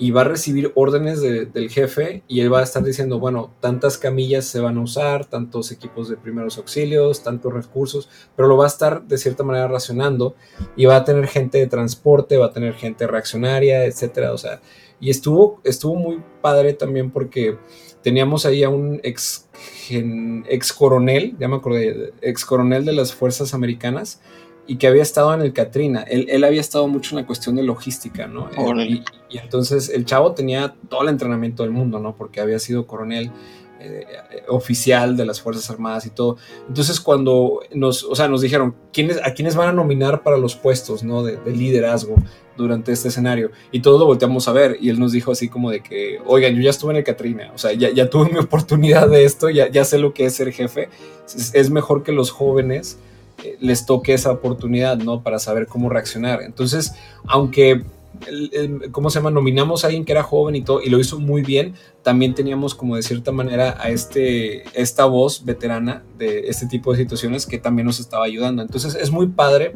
y va a recibir órdenes del jefe y él va a estar diciendo, bueno, tantas camillas se van a usar, tantos equipos de primeros auxilios, tantos recursos, pero lo va a estar de cierta manera racionando y va a tener gente de transporte, va a tener gente reaccionaria, etcétera, o sea, y estuvo, estuvo muy padre también porque teníamos ahí a un ex, ex coronel, ya me acordé, ex coronel de las fuerzas americanas, y que había estado en el Katrina. Él, había estado mucho en la cuestión de logística, ¿no? Y, entonces el chavo tenía todo el entrenamiento del mundo, ¿no? Porque había sido coronel eh, oficial de las Fuerzas Armadas y todo. Entonces cuando nos, o sea, nos dijeron, ¿quiénes, ¿a quiénes van a nominar para los puestos, ¿no? De, liderazgo durante este escenario. Y todos lo volteamos a ver y él nos dijo así como de que, oigan, yo ya estuve en el Katrina, o sea, ya, ya tuve mi oportunidad de esto, ya, ya sé lo que es ser jefe. es mejor que los jóvenes les toque esa oportunidad, ¿no? Para saber cómo reaccionar. Entonces, aunque, ¿cómo se llama? Nominamos a alguien que era joven y todo, y lo hizo muy bien, también teníamos como de cierta manera a este, esta voz veterana de este tipo de situaciones que también nos estaba ayudando. Entonces, es muy padre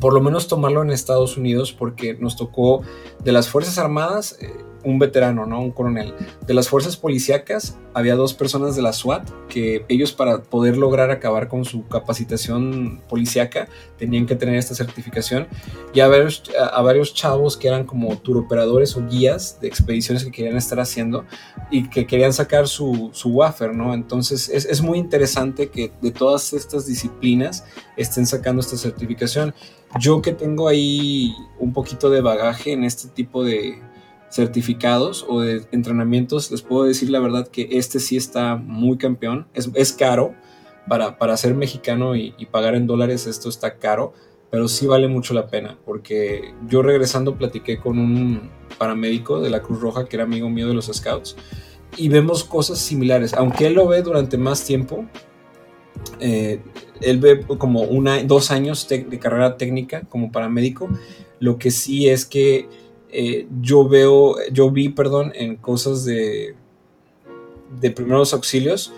por lo menos tomarlo en Estados Unidos porque nos tocó de las Fuerzas Armadas. Eh, un veterano, ¿no? Un coronel. De las fuerzas policíacas había dos personas de la SWAT que ellos para poder lograr acabar con su capacitación policíaca tenían que tener esta certificación y a varios, a varios chavos que eran como turoperadores o guías de expediciones que querían estar haciendo y que querían sacar su, su wafer, ¿no? Entonces es, es muy interesante que de todas estas disciplinas estén sacando esta certificación. Yo que tengo ahí un poquito de bagaje en este tipo de, certificados o de entrenamientos, les puedo decir la verdad que este sí está muy campeón. Es, caro para, para, ser mexicano y, pagar en dólares, esto está caro, pero sí vale mucho la pena, porque yo regresando platiqué con un paramédico de la Cruz Roja que era amigo mío de los Scouts y vemos cosas similares, aunque él lo ve durante más tiempo. Eh, él ve como una, dos años de carrera técnica como paramédico. Lo que sí es que eh, yo veo, yo vi, perdón, en cosas de, de primeros auxilios,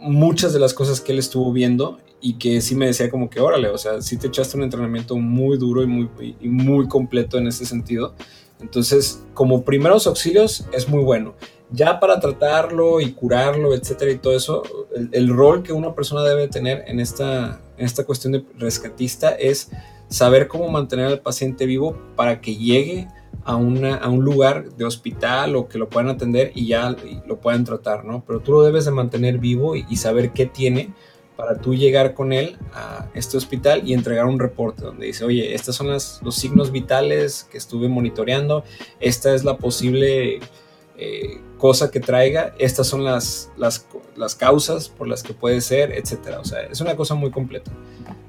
muchas de las cosas que él estuvo viendo y que sí me decía como que, órale, o sea, sí te echaste un entrenamiento muy duro y muy, muy completo en ese sentido. Entonces, como primeros auxilios es muy bueno. Ya para tratarlo y curarlo, etcétera, y todo eso, el, rol que una persona debe tener en esta, en esta cuestión de rescatista es saber cómo mantener al paciente vivo para que llegue a, una, a un lugar de hospital o que lo puedan atender y ya lo puedan tratar, ¿no? Pero tú lo debes de mantener vivo y, saber qué tiene para tú llegar con él a este hospital y entregar un reporte donde dice, oye, estos son las, los signos vitales que estuve monitoreando, esta es la posible eh, cosa que traiga, estas son las, las, las, causas por las que puede ser, etcétera. O sea, es una cosa muy completa.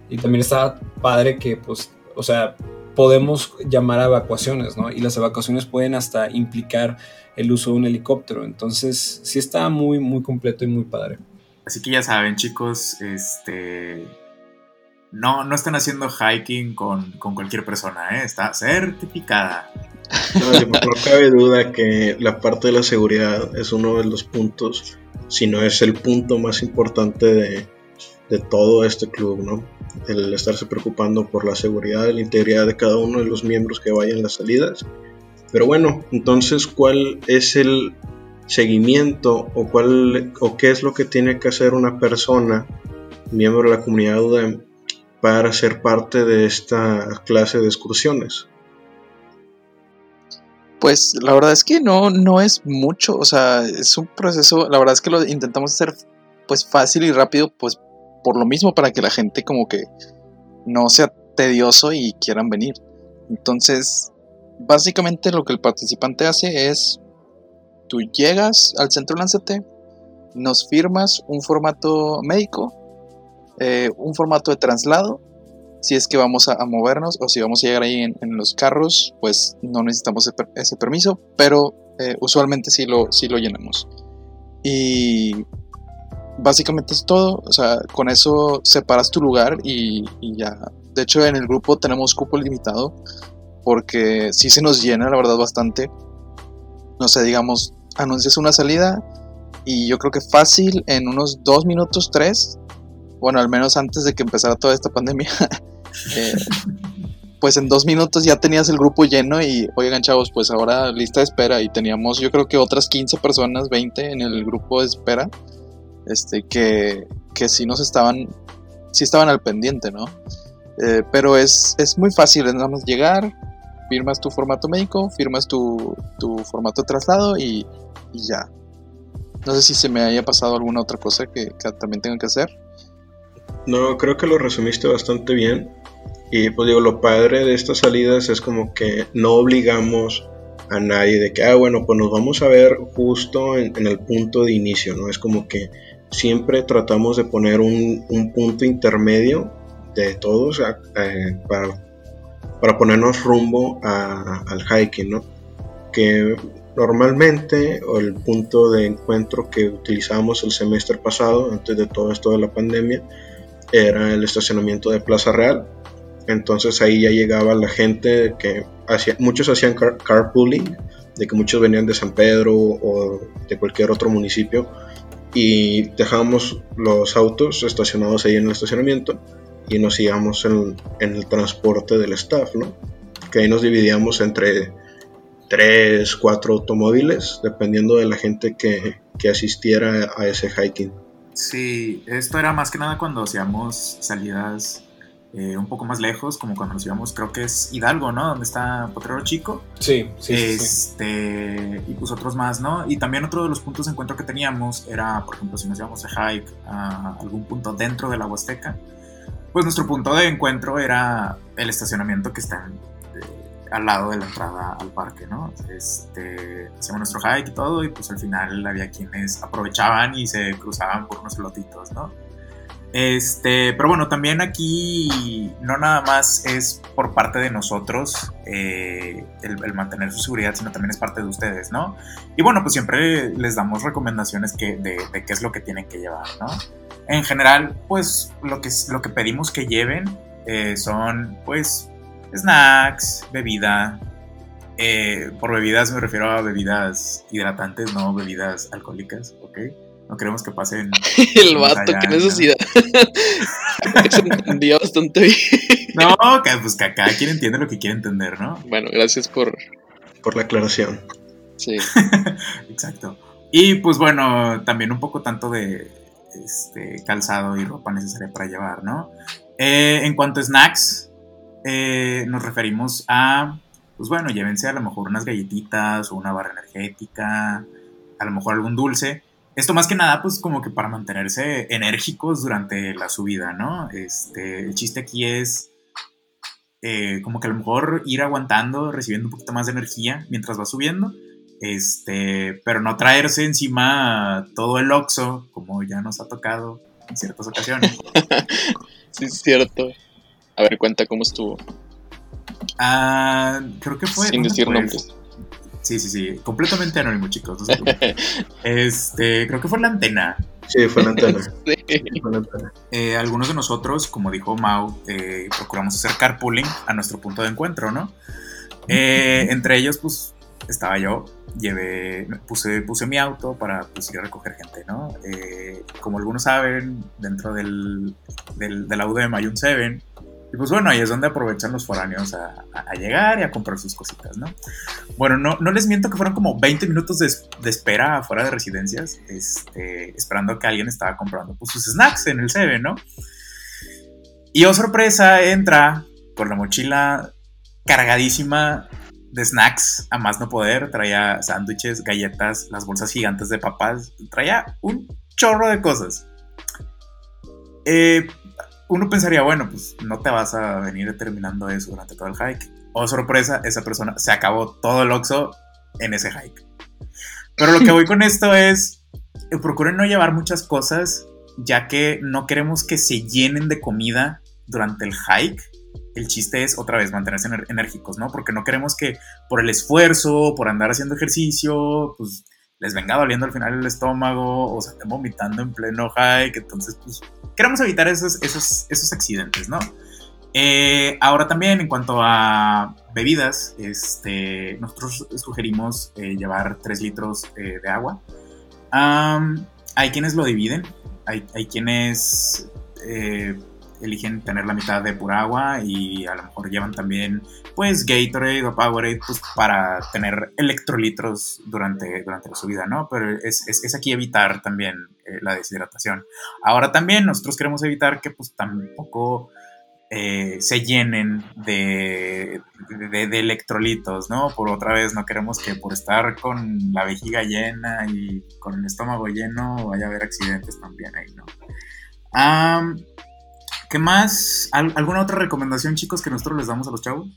Y también está padre que, pues, o sea, podemos llamar a evacuaciones, ¿no? Y las evacuaciones pueden hasta implicar el uso de un helicóptero. Entonces, sí está muy, muy completo y muy padre. Así que ya saben, chicos, este. No, no están haciendo hiking con, cualquier persona, ¿eh? Está certificada. No, no cabe duda que la parte de la seguridad es uno de los puntos, si no es el punto más importante de, de todo este club, ¿no? El estarse preocupando por la seguridad y la integridad de cada uno de los miembros que vayan las salidas. Pero bueno, entonces, ¿cuál es el seguimiento o cuál o qué es lo que tiene que hacer una persona, miembro de la comunidad UDEM, para ser parte de esta clase de excursiones? Pues la verdad es que no, no es mucho, o sea, es un proceso, la verdad es que lo intentamos hacer pues fácil y rápido, pues por lo mismo para que la gente como que no sea tedioso y quieran venir. Entonces, básicamente lo que el participante hace es, tú llegas al centro Lancete, nos firmas un formato médico, eh, un formato de traslado, si es que vamos a, movernos o si vamos a llegar ahí en, los carros, pues no necesitamos ese, permiso, pero eh, usualmente sí lo, sí lo llenamos. Y básicamente es todo. O sea, con eso separas tu lugar y, ya. De hecho, en el grupo tenemos cupo limitado porque sí se nos llena, la verdad, bastante. No sé, digamos, anuncias una salida y yo creo que fácil en unos dos minutos, tres, bueno, al menos antes de que empezara toda esta pandemia, eh, pues en dos minutos ya tenías el grupo lleno y, oigan chavos, pues ahora lista de espera y teníamos yo creo que otras 15 personas, 20 en el grupo de espera este, que, que sí nos estaban, sí estaban al pendiente, ¿no? Eh, pero es, es muy fácil, es nada más llegar, firmas tu formato médico, firmas tu, tu formato de traslado y, y, ya. No sé si se me haya pasado alguna otra cosa que, que también tenga que hacer. No, creo que lo resumiste bastante bien. Y pues digo, lo padre de estas salidas es como que no obligamos a nadie de que, ah, bueno, pues nos vamos a ver justo en, en el punto de inicio, ¿no? Es como que siempre tratamos de poner un, punto intermedio de todos eh, para, para, ponernos rumbo al hiking, ¿no? Que normalmente el punto de encuentro que utilizamos el semestre pasado, antes de todo esto de la pandemia, era el estacionamiento de Plaza Real. Entonces ahí ya llegaba la gente que hacía, muchos hacían carpooling, de que muchos venían de San Pedro o de cualquier otro municipio y dejábamos los autos estacionados ahí en el estacionamiento y nos íbamos en, el transporte del staff, ¿no? Que ahí nos dividíamos entre tres, cuatro automóviles, dependiendo de la gente que, que asistiera a ese hiking. Sí, esto era más que nada cuando hacíamos salidas eh, un poco más lejos, como cuando nos íbamos, creo que es Hidalgo, ¿no? Donde está Potrero Chico. Sí, sí. Este, Y pues otros más, ¿no? Y también otro de los puntos de encuentro que teníamos era, por ejemplo, si nos íbamos a hike a algún punto dentro de la Huasteca, pues nuestro punto de encuentro era el estacionamiento que está eh, al lado de la entrada al parque, ¿no? Este, hacíamos nuestro hike y todo, y pues al final había quienes aprovechaban y se cruzaban por unos lotitos, ¿no? Este, pero bueno, también aquí no nada más es por parte de nosotros eh, el, mantener su seguridad, sino también es parte de ustedes, ¿no? Y bueno, pues siempre les damos recomendaciones que, de, qué es lo que tienen que llevar, ¿no? En general, pues lo que, lo que pedimos que lleven eh, son, pues, snacks, bebida. Eh, por bebidas me refiero a bebidas hidratantes, no bebidas alcohólicas, ¿ok? No queremos que pasen. El vato, qué necesidad. Se entendía bastante bien. No, pues que acá quien entiende lo que quiere entender, ¿no? Bueno, gracias por. Por la aclaración. Sí. Exacto. Y pues bueno, también un poco tanto de este, calzado y ropa necesaria para llevar, ¿no? Eh, en cuanto a snacks, eh, nos referimos a, pues bueno, llévense a lo mejor unas galletitas o una barra energética, a lo mejor algún dulce. Esto más que nada, pues como que para mantenerse enérgicos durante la subida, ¿no? Este, el chiste aquí es eh, como que a lo mejor ir aguantando, recibiendo un poquito más de energía mientras va subiendo. Este, pero no traerse encima todo el oxo, como ya nos ha tocado en ciertas ocasiones. sí, es cierto. A ver, cuenta cómo estuvo. Ah, creo que fue. Sin decir nombres. Sí, sí, sí. Completamente anónimo, chicos. este, creo que fue la antena. Sí, fue la antena. Eh, algunos de nosotros, como dijo Mau, eh, procuramos hacer carpooling a nuestro punto de encuentro, ¿no? Eh, entre ellos, pues, estaba yo, llevé, puse, puse mi auto para pues, ir a recoger gente, ¿no? como algunos saben, dentro del, del, de la UDM hay un 7 y pues bueno, ahí es donde aprovechan los foráneos a, llegar y a comprar sus cositas, ¿no? Bueno, no, no les miento que fueron como 20 minutos de, espera afuera de residencias, este, esperando que alguien estaba comprando pues, sus snacks en el CB, ¿no? Y oh sorpresa, entra con la mochila cargadísima de snacks a más no poder. Traía sándwiches, galletas, las bolsas gigantes de papas. Traía un chorro de cosas. Eh, uno pensaría, bueno, pues no te vas a venir terminando eso durante todo el hike. Oh, sorpresa, esa persona se acabó todo el Oxxo en ese hike. Pero lo que voy con esto es, eh, procuren no llevar muchas cosas, ya que no queremos que se llenen de comida durante el hike. El chiste es otra vez mantenerse enérgicos, ¿no? Porque no queremos que por el esfuerzo, por andar haciendo ejercicio, pues les venga doliendo al final el estómago o se estén vomitando en pleno hike. Entonces, pues queremos evitar esos, esos, esos accidentes, ¿no? Eh, ahora también en cuanto a bebidas, este, nosotros sugerimos eh, llevar 3 litros eh, de agua. hay quienes lo dividen, hay, hay quienes eligen tener la mitad de pura agua y a lo mejor llevan también pues Gatorade o Powerade pues para tener electrolitos durante, durante la subida, ¿no? Pero es, es, aquí evitar también eh, la deshidratación. Ahora también nosotros queremos evitar que pues tampoco eh, se llenen de, de, electrolitos, ¿no? Por otra vez, no queremos que por estar con la vejiga llena y con el estómago lleno vaya a haber accidentes también ahí, ¿no? ¿Qué más? ¿Alguna otra recomendación, chicos, que nosotros les damos a los chavos?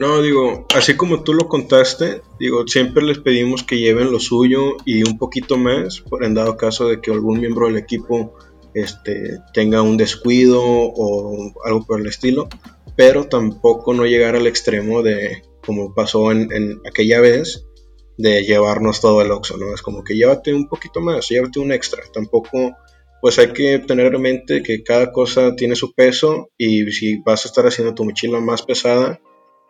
No, digo, así como tú lo contaste, digo, siempre les pedimos que lleven lo suyo y un poquito más, por en dado caso de que algún miembro del equipo este, tenga un descuido o algo por el estilo, pero tampoco no llegar al extremo de, como pasó en, aquella vez, de llevarnos todo el oxo, ¿no? Es como que llévate un poquito más, llévate un extra, tampoco pues hay que tener en mente que cada cosa tiene su peso y si vas a estar haciendo tu mochila más pesada,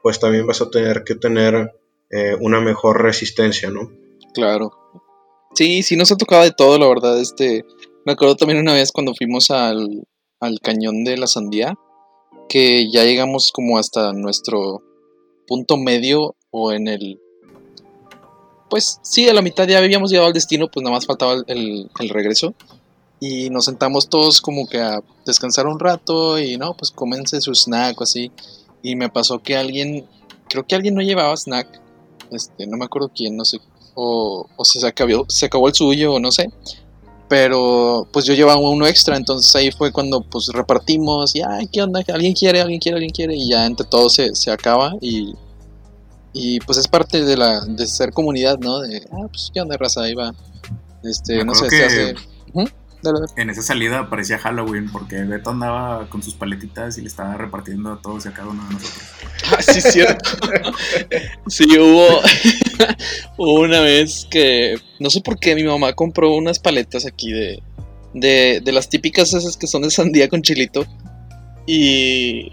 pues también vas a tener que tener eh, una mejor resistencia, ¿no? Claro. Sí, sí nos ha tocado de todo, la verdad. Este, me acuerdo también una vez cuando fuimos al, al cañón de la sandía, que ya llegamos como hasta nuestro punto medio o en el... Pues sí, a la mitad ya habíamos llegado al destino, pues nada más faltaba el, el regreso y nos sentamos todos como que a descansar un rato y no, pues comense su snack o así. Y me pasó que alguien, creo que alguien no llevaba snack, este, no me acuerdo quién, no sé, o, o se, acabó, se acabó el suyo o no sé. Pero pues yo llevaba uno extra, entonces ahí fue cuando pues repartimos y, ay, ¿qué onda? ¿Alguien quiere? ¿Alguien quiere? ¿Alguien quiere? Y ya entre todos se, se acaba y Y pues es parte de la de ser comunidad, ¿no? De, ah, pues qué onda, raza, ahí va. Este, no sé, se que- hace... Ujú, dale, dale. En esa salida parecía Halloween porque Beto andaba con sus paletitas y le estaba repartiendo a todos y a cada uno de nosotros. Ah, sí, cierto. sí, hubo, hubo una vez que no sé por qué mi mamá compró unas paletas aquí de, de, de las típicas esas que son de sandía con chilito y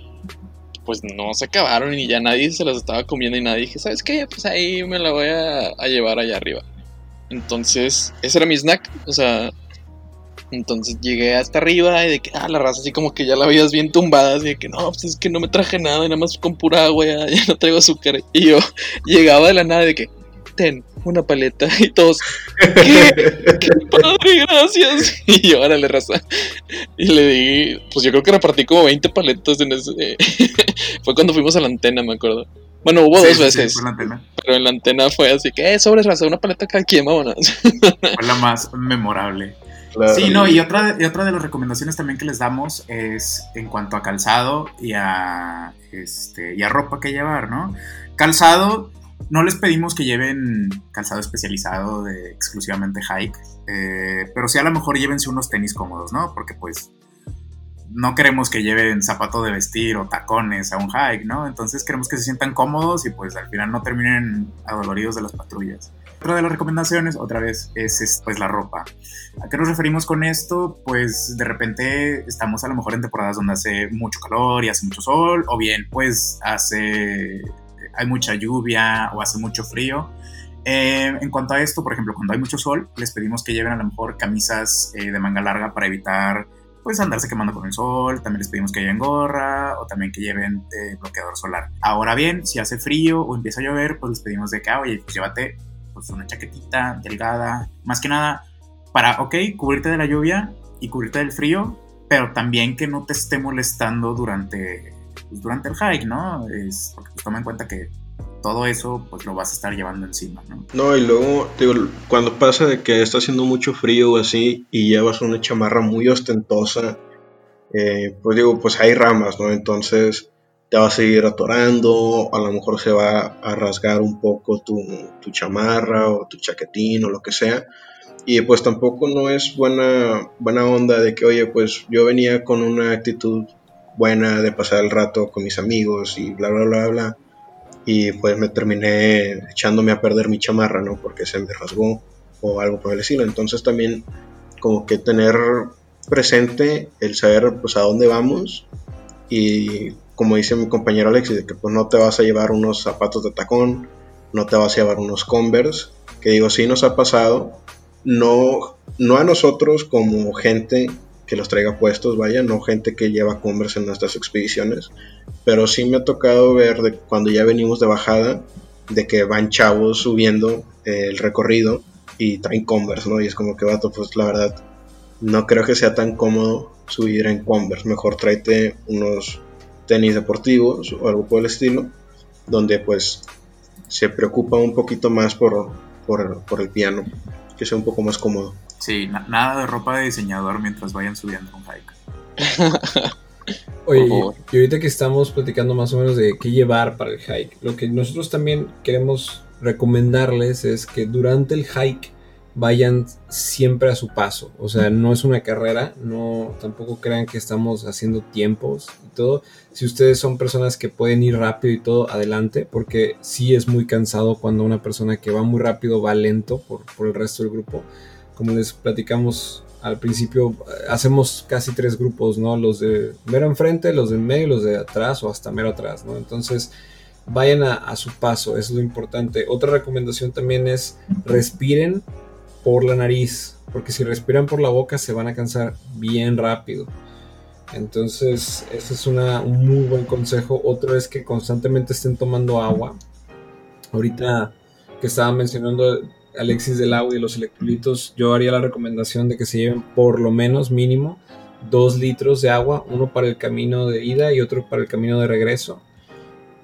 pues no se acabaron y ya nadie se las estaba comiendo y nadie dije, ¿sabes qué? Pues ahí me la voy a, a llevar allá arriba. Entonces, ese era mi snack, o sea, entonces llegué hasta arriba y de que, ah, la raza así como que ya la veías bien tumbada, así de que no, pues es que no me traje nada, y nada más con pura agua, ya, ya no traigo azúcar. Y yo llegaba de la nada de que, ten, una paleta, y todos, ¿qué? ¡Qué padre, gracias! Y yo, órale, raza. Y le di, pues yo creo que repartí como 20 paletas en ese. fue cuando fuimos a la antena, me acuerdo. Bueno, hubo Sí, dos veces, sí, fue la antena. pero en la antena fue así que, eh, sobres raza, una paleta cada quien, vámonos. Fue la más memorable. Sí, no, y otra, y otra de las recomendaciones también que les damos es en cuanto a calzado y a, este, y a ropa que llevar, ¿no? Calzado, no les pedimos que lleven calzado especializado de exclusivamente hike, eh, pero sí a lo mejor llévense unos tenis cómodos, ¿no? Porque pues no queremos que lleven zapato de vestir o tacones a un hike, ¿no? Entonces queremos que se sientan cómodos y pues al final no terminen adoloridos de las patrullas. Otra de las recomendaciones, otra vez, es, es, pues la ropa. ¿A qué nos referimos con esto? Pues de repente estamos a lo mejor en temporadas donde hace mucho calor y hace mucho sol, o bien pues hace hay mucha lluvia o hace mucho frío. Eh, en cuanto a esto, por ejemplo, cuando hay mucho sol, les pedimos que lleven a lo mejor camisas eh, de manga larga para evitar pues andarse quemando con el sol, también les pedimos que lleven gorra o también que lleven eh, bloqueador solar. Ahora bien, si hace frío o empieza a llover, pues les pedimos de que, ah, oye, pues llévate pues una chaquetita delgada, más que nada para, ok, cubrirte de la lluvia y cubrirte del frío, pero también que no te esté molestando durante, pues, durante el hike, ¿no? Es, pues, toma en cuenta que todo eso pues lo vas a estar llevando encima, ¿no? No, y luego, digo, cuando pasa de que está haciendo mucho frío o así y llevas una chamarra muy ostentosa, eh, pues digo, pues hay ramas, ¿no? Entonces te vas a ir atorando, a lo mejor se va a rasgar un poco tu, tu chamarra o tu chaquetín o lo que sea. Y pues tampoco no es buena, buena onda de que, oye, pues yo venía con una actitud buena de pasar el rato con mis amigos y bla, bla, bla, bla. Y pues me terminé echándome a perder mi chamarra, ¿no? Porque se me rasgó o algo por el estilo. Entonces también como que tener presente el saber pues a dónde vamos y como dice mi compañero Alexis, de que pues no te vas a llevar unos zapatos de tacón, no te vas a llevar unos Converse, que digo, sí nos ha pasado, no, no a nosotros como gente que los traiga puestos, vaya, no gente que lleva Converse en nuestras expediciones, pero sí me ha tocado ver de cuando ya venimos de bajada, de que van chavos subiendo eh, el recorrido y traen Converse, ¿no? Y es como que, vato, pues la verdad, no creo que sea tan cómodo subir en Converse, mejor tráete unos tenis deportivos o algo por el estilo, donde pues se preocupa un poquito más por, por, por el piano, que sea un poco más cómodo. Sí, na- nada de ropa de diseñador mientras vayan subiendo un hike. Oye, y ahorita que estamos platicando más o menos de qué llevar para el hike, lo que nosotros también queremos recomendarles es que durante el hike vayan siempre a su paso. O sea, no es una carrera, no tampoco crean que estamos haciendo tiempos y todo. Si ustedes son personas que pueden ir rápido y todo, adelante, porque sí es muy cansado cuando una persona que va muy rápido va lento por, por el resto del grupo. Como les platicamos al principio, hacemos casi tres grupos, ¿no? Los de mero enfrente, los de en medio, los de atrás o hasta mero atrás, ¿no? Entonces, vayan a, a su paso, es lo importante. Otra recomendación también es respiren por la nariz, porque si respiran por la boca se van a cansar bien rápido. Entonces, ese es una, un muy buen consejo. Otro es que constantemente estén tomando agua. Ahorita que estaba mencionando Alexis del agua y los electrolitos, yo haría la recomendación de que se lleven por lo menos mínimo dos litros de agua, uno para el camino de ida y otro para el camino de regreso.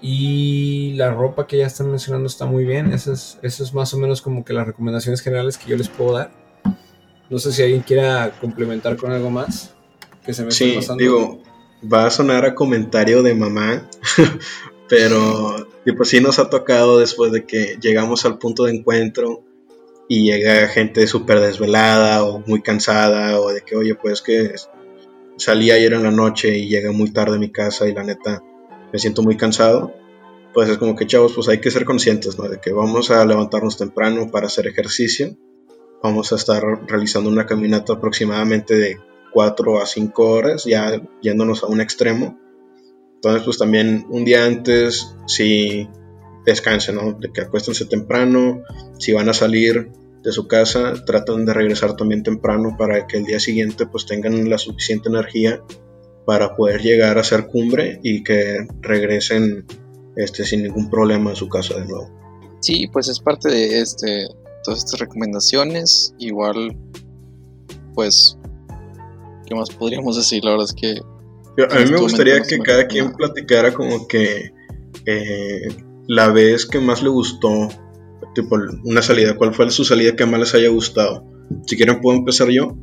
Y la ropa que ya están mencionando está muy bien. Eso es, eso es más o menos como que las recomendaciones generales que yo les puedo dar. No sé si alguien quiera complementar con algo más que se me Sí, pasando. digo, va a sonar a comentario de mamá, pero Y pues sí nos ha tocado después de que llegamos al punto de encuentro y llega gente súper desvelada o muy cansada o de que, oye, pues que salí ayer en la noche y llegué muy tarde a mi casa y la neta me siento muy cansado. Pues es como que, chavos, pues hay que ser conscientes, ¿no? De que vamos a levantarnos temprano para hacer ejercicio. Vamos a estar realizando una caminata aproximadamente de 4 a 5 horas, ya yéndonos a un extremo. Entonces, pues también un día antes, si descansen, ¿no? De que acuéstense temprano, si van a salir de su casa, tratan de regresar también temprano para que el día siguiente pues tengan la suficiente energía para poder llegar a hacer cumbre y que regresen este, sin ningún problema a su casa de nuevo. Sí, pues es parte de este, todas estas recomendaciones. Igual, pues, ¿qué más podríamos decir? La verdad es que... a mí me gustaría que cada quien platicara como que eh, la vez que más le gustó, tipo una salida, cuál fue su salida que más les haya gustado. Si quieren puedo empezar yo.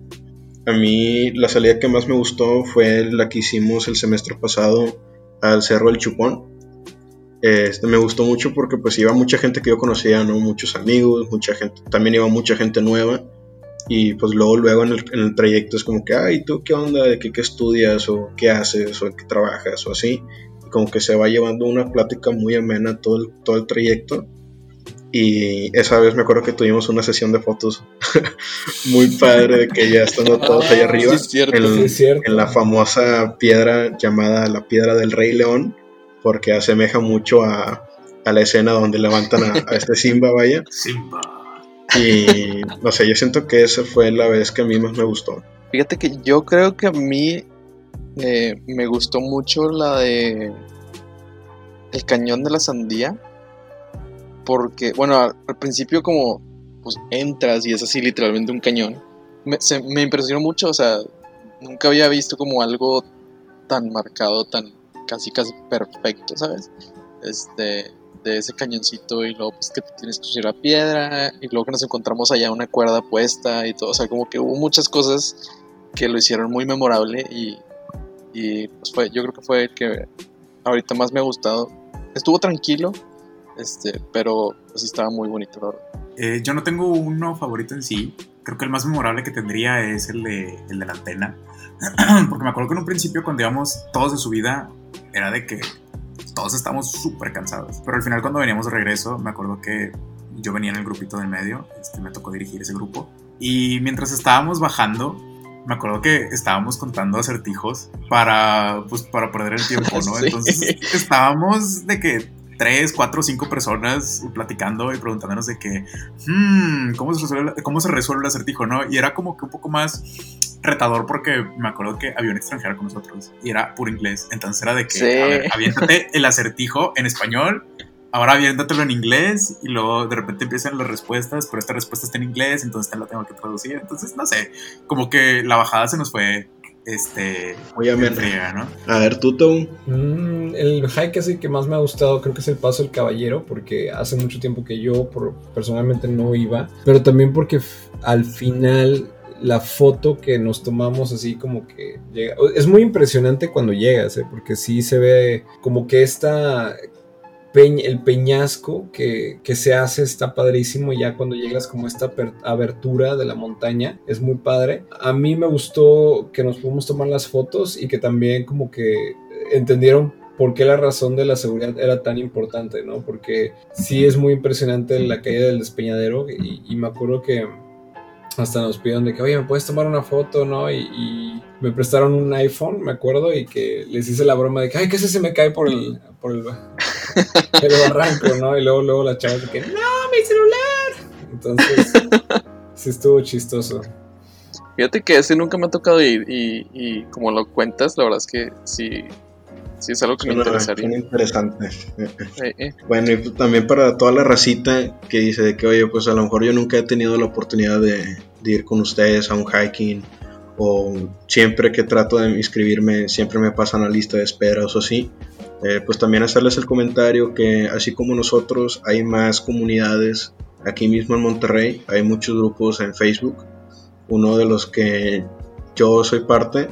A mí la salida que más me gustó fue la que hicimos el semestre pasado al Cerro del Chupón. Este, me gustó mucho porque pues iba mucha gente que yo conocía, ¿no? Muchos amigos, mucha gente, también iba mucha gente nueva. Y pues luego, luego en el, en el trayecto es como que, ay, ¿tú qué onda? ¿De qué, qué estudias? ¿O qué haces? ¿O qué trabajas? O así como que se va llevando una plática muy amena todo el, todo el trayecto. Y esa vez me acuerdo que tuvimos una sesión de fotos muy padre, de que ya estando todos ahí ah, arriba, en, la famosa piedra llamada la piedra del Rey León, porque asemeja mucho a, a la escena donde levantan a, este Simba, vaya. Simba. Y no sé, yo siento que esa fue la vez que a mí más me gustó. Fíjate que yo creo que a mí eh, me gustó mucho la de El cañón de la sandía. Porque, bueno, al, principio como pues entras y es así literalmente un cañón. Me, me impresionó mucho, o sea, nunca había visto como algo tan marcado, tan casi casi perfecto, ¿sabes? Este, de ese cañoncito y luego pues que tienes que subir la piedra y luego que nos encontramos allá una cuerda puesta y todo, o sea, como que hubo muchas cosas que lo hicieron muy memorable y, y pues fue, yo creo que fue el que ahorita más me ha gustado. Estuvo tranquilo, este, pero sí estaba muy bonito, eh, yo no tengo uno favorito en sí. Creo que el más memorable que tendría es el de, el de la antena. Porque me acuerdo que en un principio cuando íbamos todos de subida era de que todos estábamos súper cansados. Pero al final cuando veníamos de regreso me acuerdo que yo venía en el grupito del medio, este, me tocó dirigir ese grupo. Y mientras estábamos bajando, me acuerdo que estábamos contando acertijos para, pues, para perder el tiempo, ¿no? Entonces estábamos de que tres, cuatro, cinco personas platicando y preguntándonos de que, hmm, ¿cómo, se resuelve, ¿cómo se resuelve el acertijo, no? Y era como que un poco más retador porque me acuerdo que había un extranjero con nosotros y era puro inglés. Entonces era de que, a ver, aviéntate el acertijo en español ahora viéndotelo en inglés y luego de repente empiezan las respuestas, pero esta respuesta está en inglés, entonces la tengo que traducir. Entonces, no sé, como que la bajada se nos fue este muy fría, ¿no? A ver, tú, Tom. Mm, el hike así que más me ha gustado creo que es el Paso del Caballero, porque hace mucho tiempo que yo personalmente no iba, pero también porque al final la foto que nos tomamos así como que llega, es muy impresionante cuando llegas, ¿eh? porque sí se ve como que esta el peñasco que, se hace está padrísimo ya cuando llegas como esta abertura de la montaña es muy padre a mí me gustó que nos pudimos tomar las fotos y que también como que entendieron por qué la razón de la seguridad era tan importante, ¿no? Porque sí es muy impresionante la caída del despeñadero y me acuerdo que hasta nos pidieron de que, oye, ¿me puedes tomar una foto, no? Y, me prestaron un iPhone, me acuerdo, y que les hice la broma de que, ay, que ese se me cae por el, por el, barranco, ¿no? Y luego, luego la chava de que, no, mi celular. Entonces, sí estuvo chistoso. Fíjate que ese nunca me ha tocado ir y, y como lo cuentas, la verdad es que sí, sí es algo que me interesaría. interesante. Eh, eh. Bueno, y también para toda la racita que dice de que, oye, pues a lo mejor yo nunca he tenido la oportunidad de, ir con ustedes a un hiking o siempre que trato de inscribirme siempre me pasan la lista de esperas o así. Eh, pues también hacerles el comentario que así como nosotros hay más comunidades aquí mismo en Monterrey, hay muchos grupos en Facebook. Uno de los que yo soy parte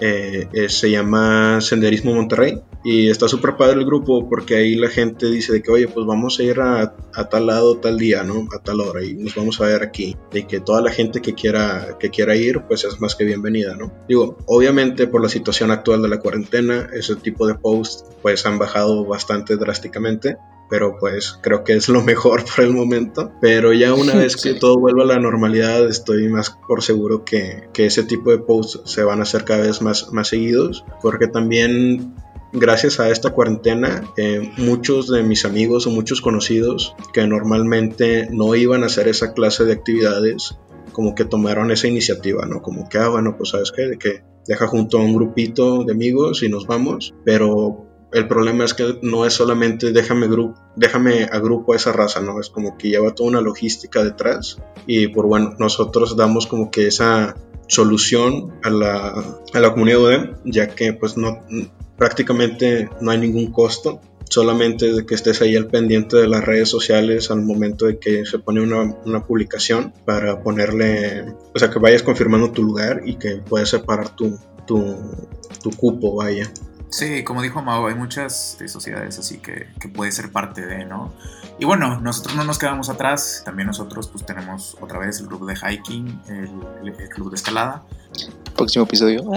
eh, se llama Senderismo Monterrey. Y está súper padre el grupo porque ahí la gente dice de que, oye, pues vamos a ir a, a, tal lado tal día, ¿no? A tal hora y nos vamos a ver aquí. De que toda la gente que quiera, que quiera ir, pues es más que bienvenida, ¿no? Digo, obviamente por la situación actual de la cuarentena, ese tipo de posts pues han bajado bastante drásticamente pero pues creo que es lo mejor por el momento. Pero ya una vez que todo vuelva a la normalidad, estoy más por seguro que, que, ese tipo de posts se van a hacer cada vez más, más seguidos, porque también gracias a esta cuarentena, eh, muchos de mis amigos o muchos conocidos que normalmente no iban a hacer esa clase de actividades, como que tomaron esa iniciativa, ¿no? Como que, ah, bueno, pues sabes qué, de que deja junto a un grupito de amigos y nos vamos, pero el problema es que no es solamente déjame, grupo, déjame a grupo a esa raza, ¿no? Es como que lleva toda una logística detrás y por bueno, nosotros damos como que esa solución a la, a la comunidad UDEM, ya que pues no prácticamente no hay ningún costo, solamente de que estés ahí al pendiente de las redes sociales al momento de que se pone una, una, publicación para ponerle, o sea, que vayas confirmando tu lugar y que puedas separar tu, tu, tu cupo, vaya. Sí, como dijo Mau, hay muchas sociedades así que, que, puede ser parte de, ¿no? Y bueno, nosotros no nos quedamos atrás, también nosotros pues tenemos otra vez el grupo de hiking, el, el club de escalada. Próximo episodio.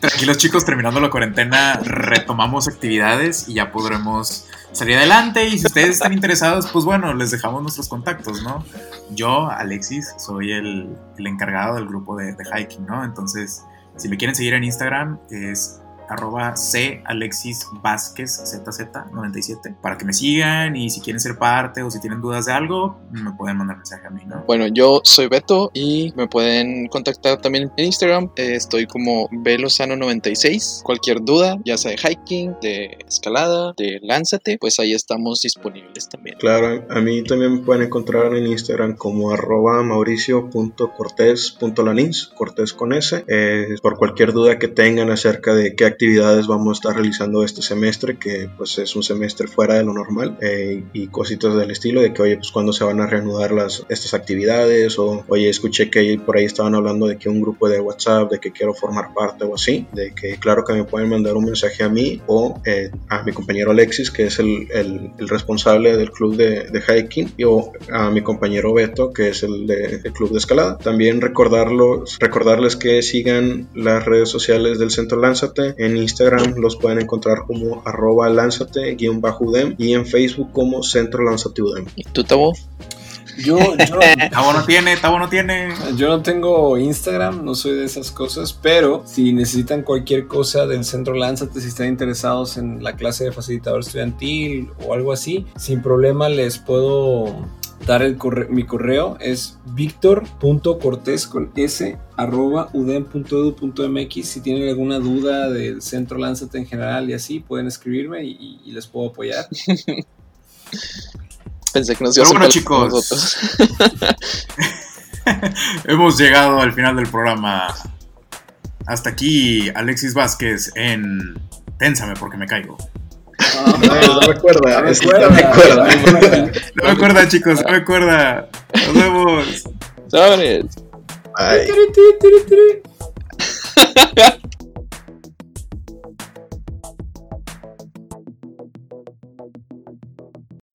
Tranquilos chicos, terminando la cuarentena, retomamos actividades y ya podremos salir adelante. Y si ustedes están interesados, pues bueno, les dejamos nuestros contactos, ¿no? Yo, Alexis, soy el, el encargado del grupo de, de hiking, ¿no? Entonces si me quieren seguir en Instagram es arroba C Alexis Vázquez ZZ97 para que me sigan y si quieren ser parte o si tienen dudas de algo, me pueden mandar mensaje a mí, ¿no? Bueno, yo soy Beto y me pueden contactar también en Instagram. estoy como Velozano96. Cualquier duda, ya sea de hiking, de escalada, de lánzate, pues ahí estamos disponibles también. Claro, a mí también me pueden encontrar en Instagram como arroba mauricio.cortés.lanins, cortés con S, eh, por cualquier duda que tengan acerca de qué actividades vamos a estar realizando este semestre, que pues es un semestre fuera de lo normal, eh, y cositas del estilo de que, oye, pues cuando se van a reanudar las, estas actividades, o oye, escuché que por ahí estaban hablando de que un grupo de WhatsApp, de que quiero formar parte o así, de que claro que me pueden mandar un mensaje a mí o eh, a mi compañero Alexis, que es el, el, el responsable del club de, de, hiking, y, o a mi compañero Beto, que es el del de, club de escalada. También recordarlos, recordarles que sigan las redes sociales del Centro Lánzate en en Instagram los pueden encontrar como arroba lánzate-udem y en Facebook como Centro Lánzate Udem. ¿Y tú, Tabo? Yo, yo, Tabo no tiene, Tabo no tiene. Yo no tengo Instagram, no soy de esas cosas, pero si necesitan cualquier cosa del Centro Lánzate, si están interesados en la clase de facilitador estudiantil o algo así, sin problema les puedo dar el correo, mi correo es victor.cortés con s arroba udem.edu.mx si tienen alguna duda del centro Lánzate en general y así pueden escribirme y, y les puedo apoyar. Pensé que nos Pero bueno chicos. hemos llegado al final del programa. Hasta aquí Alexis Vázquez en Ténsame porque me caigo no, no. No me acuerda. no me acuerda. No me acuerda, chicos, no me acuerda. Nos vemos. Sobres. Bye.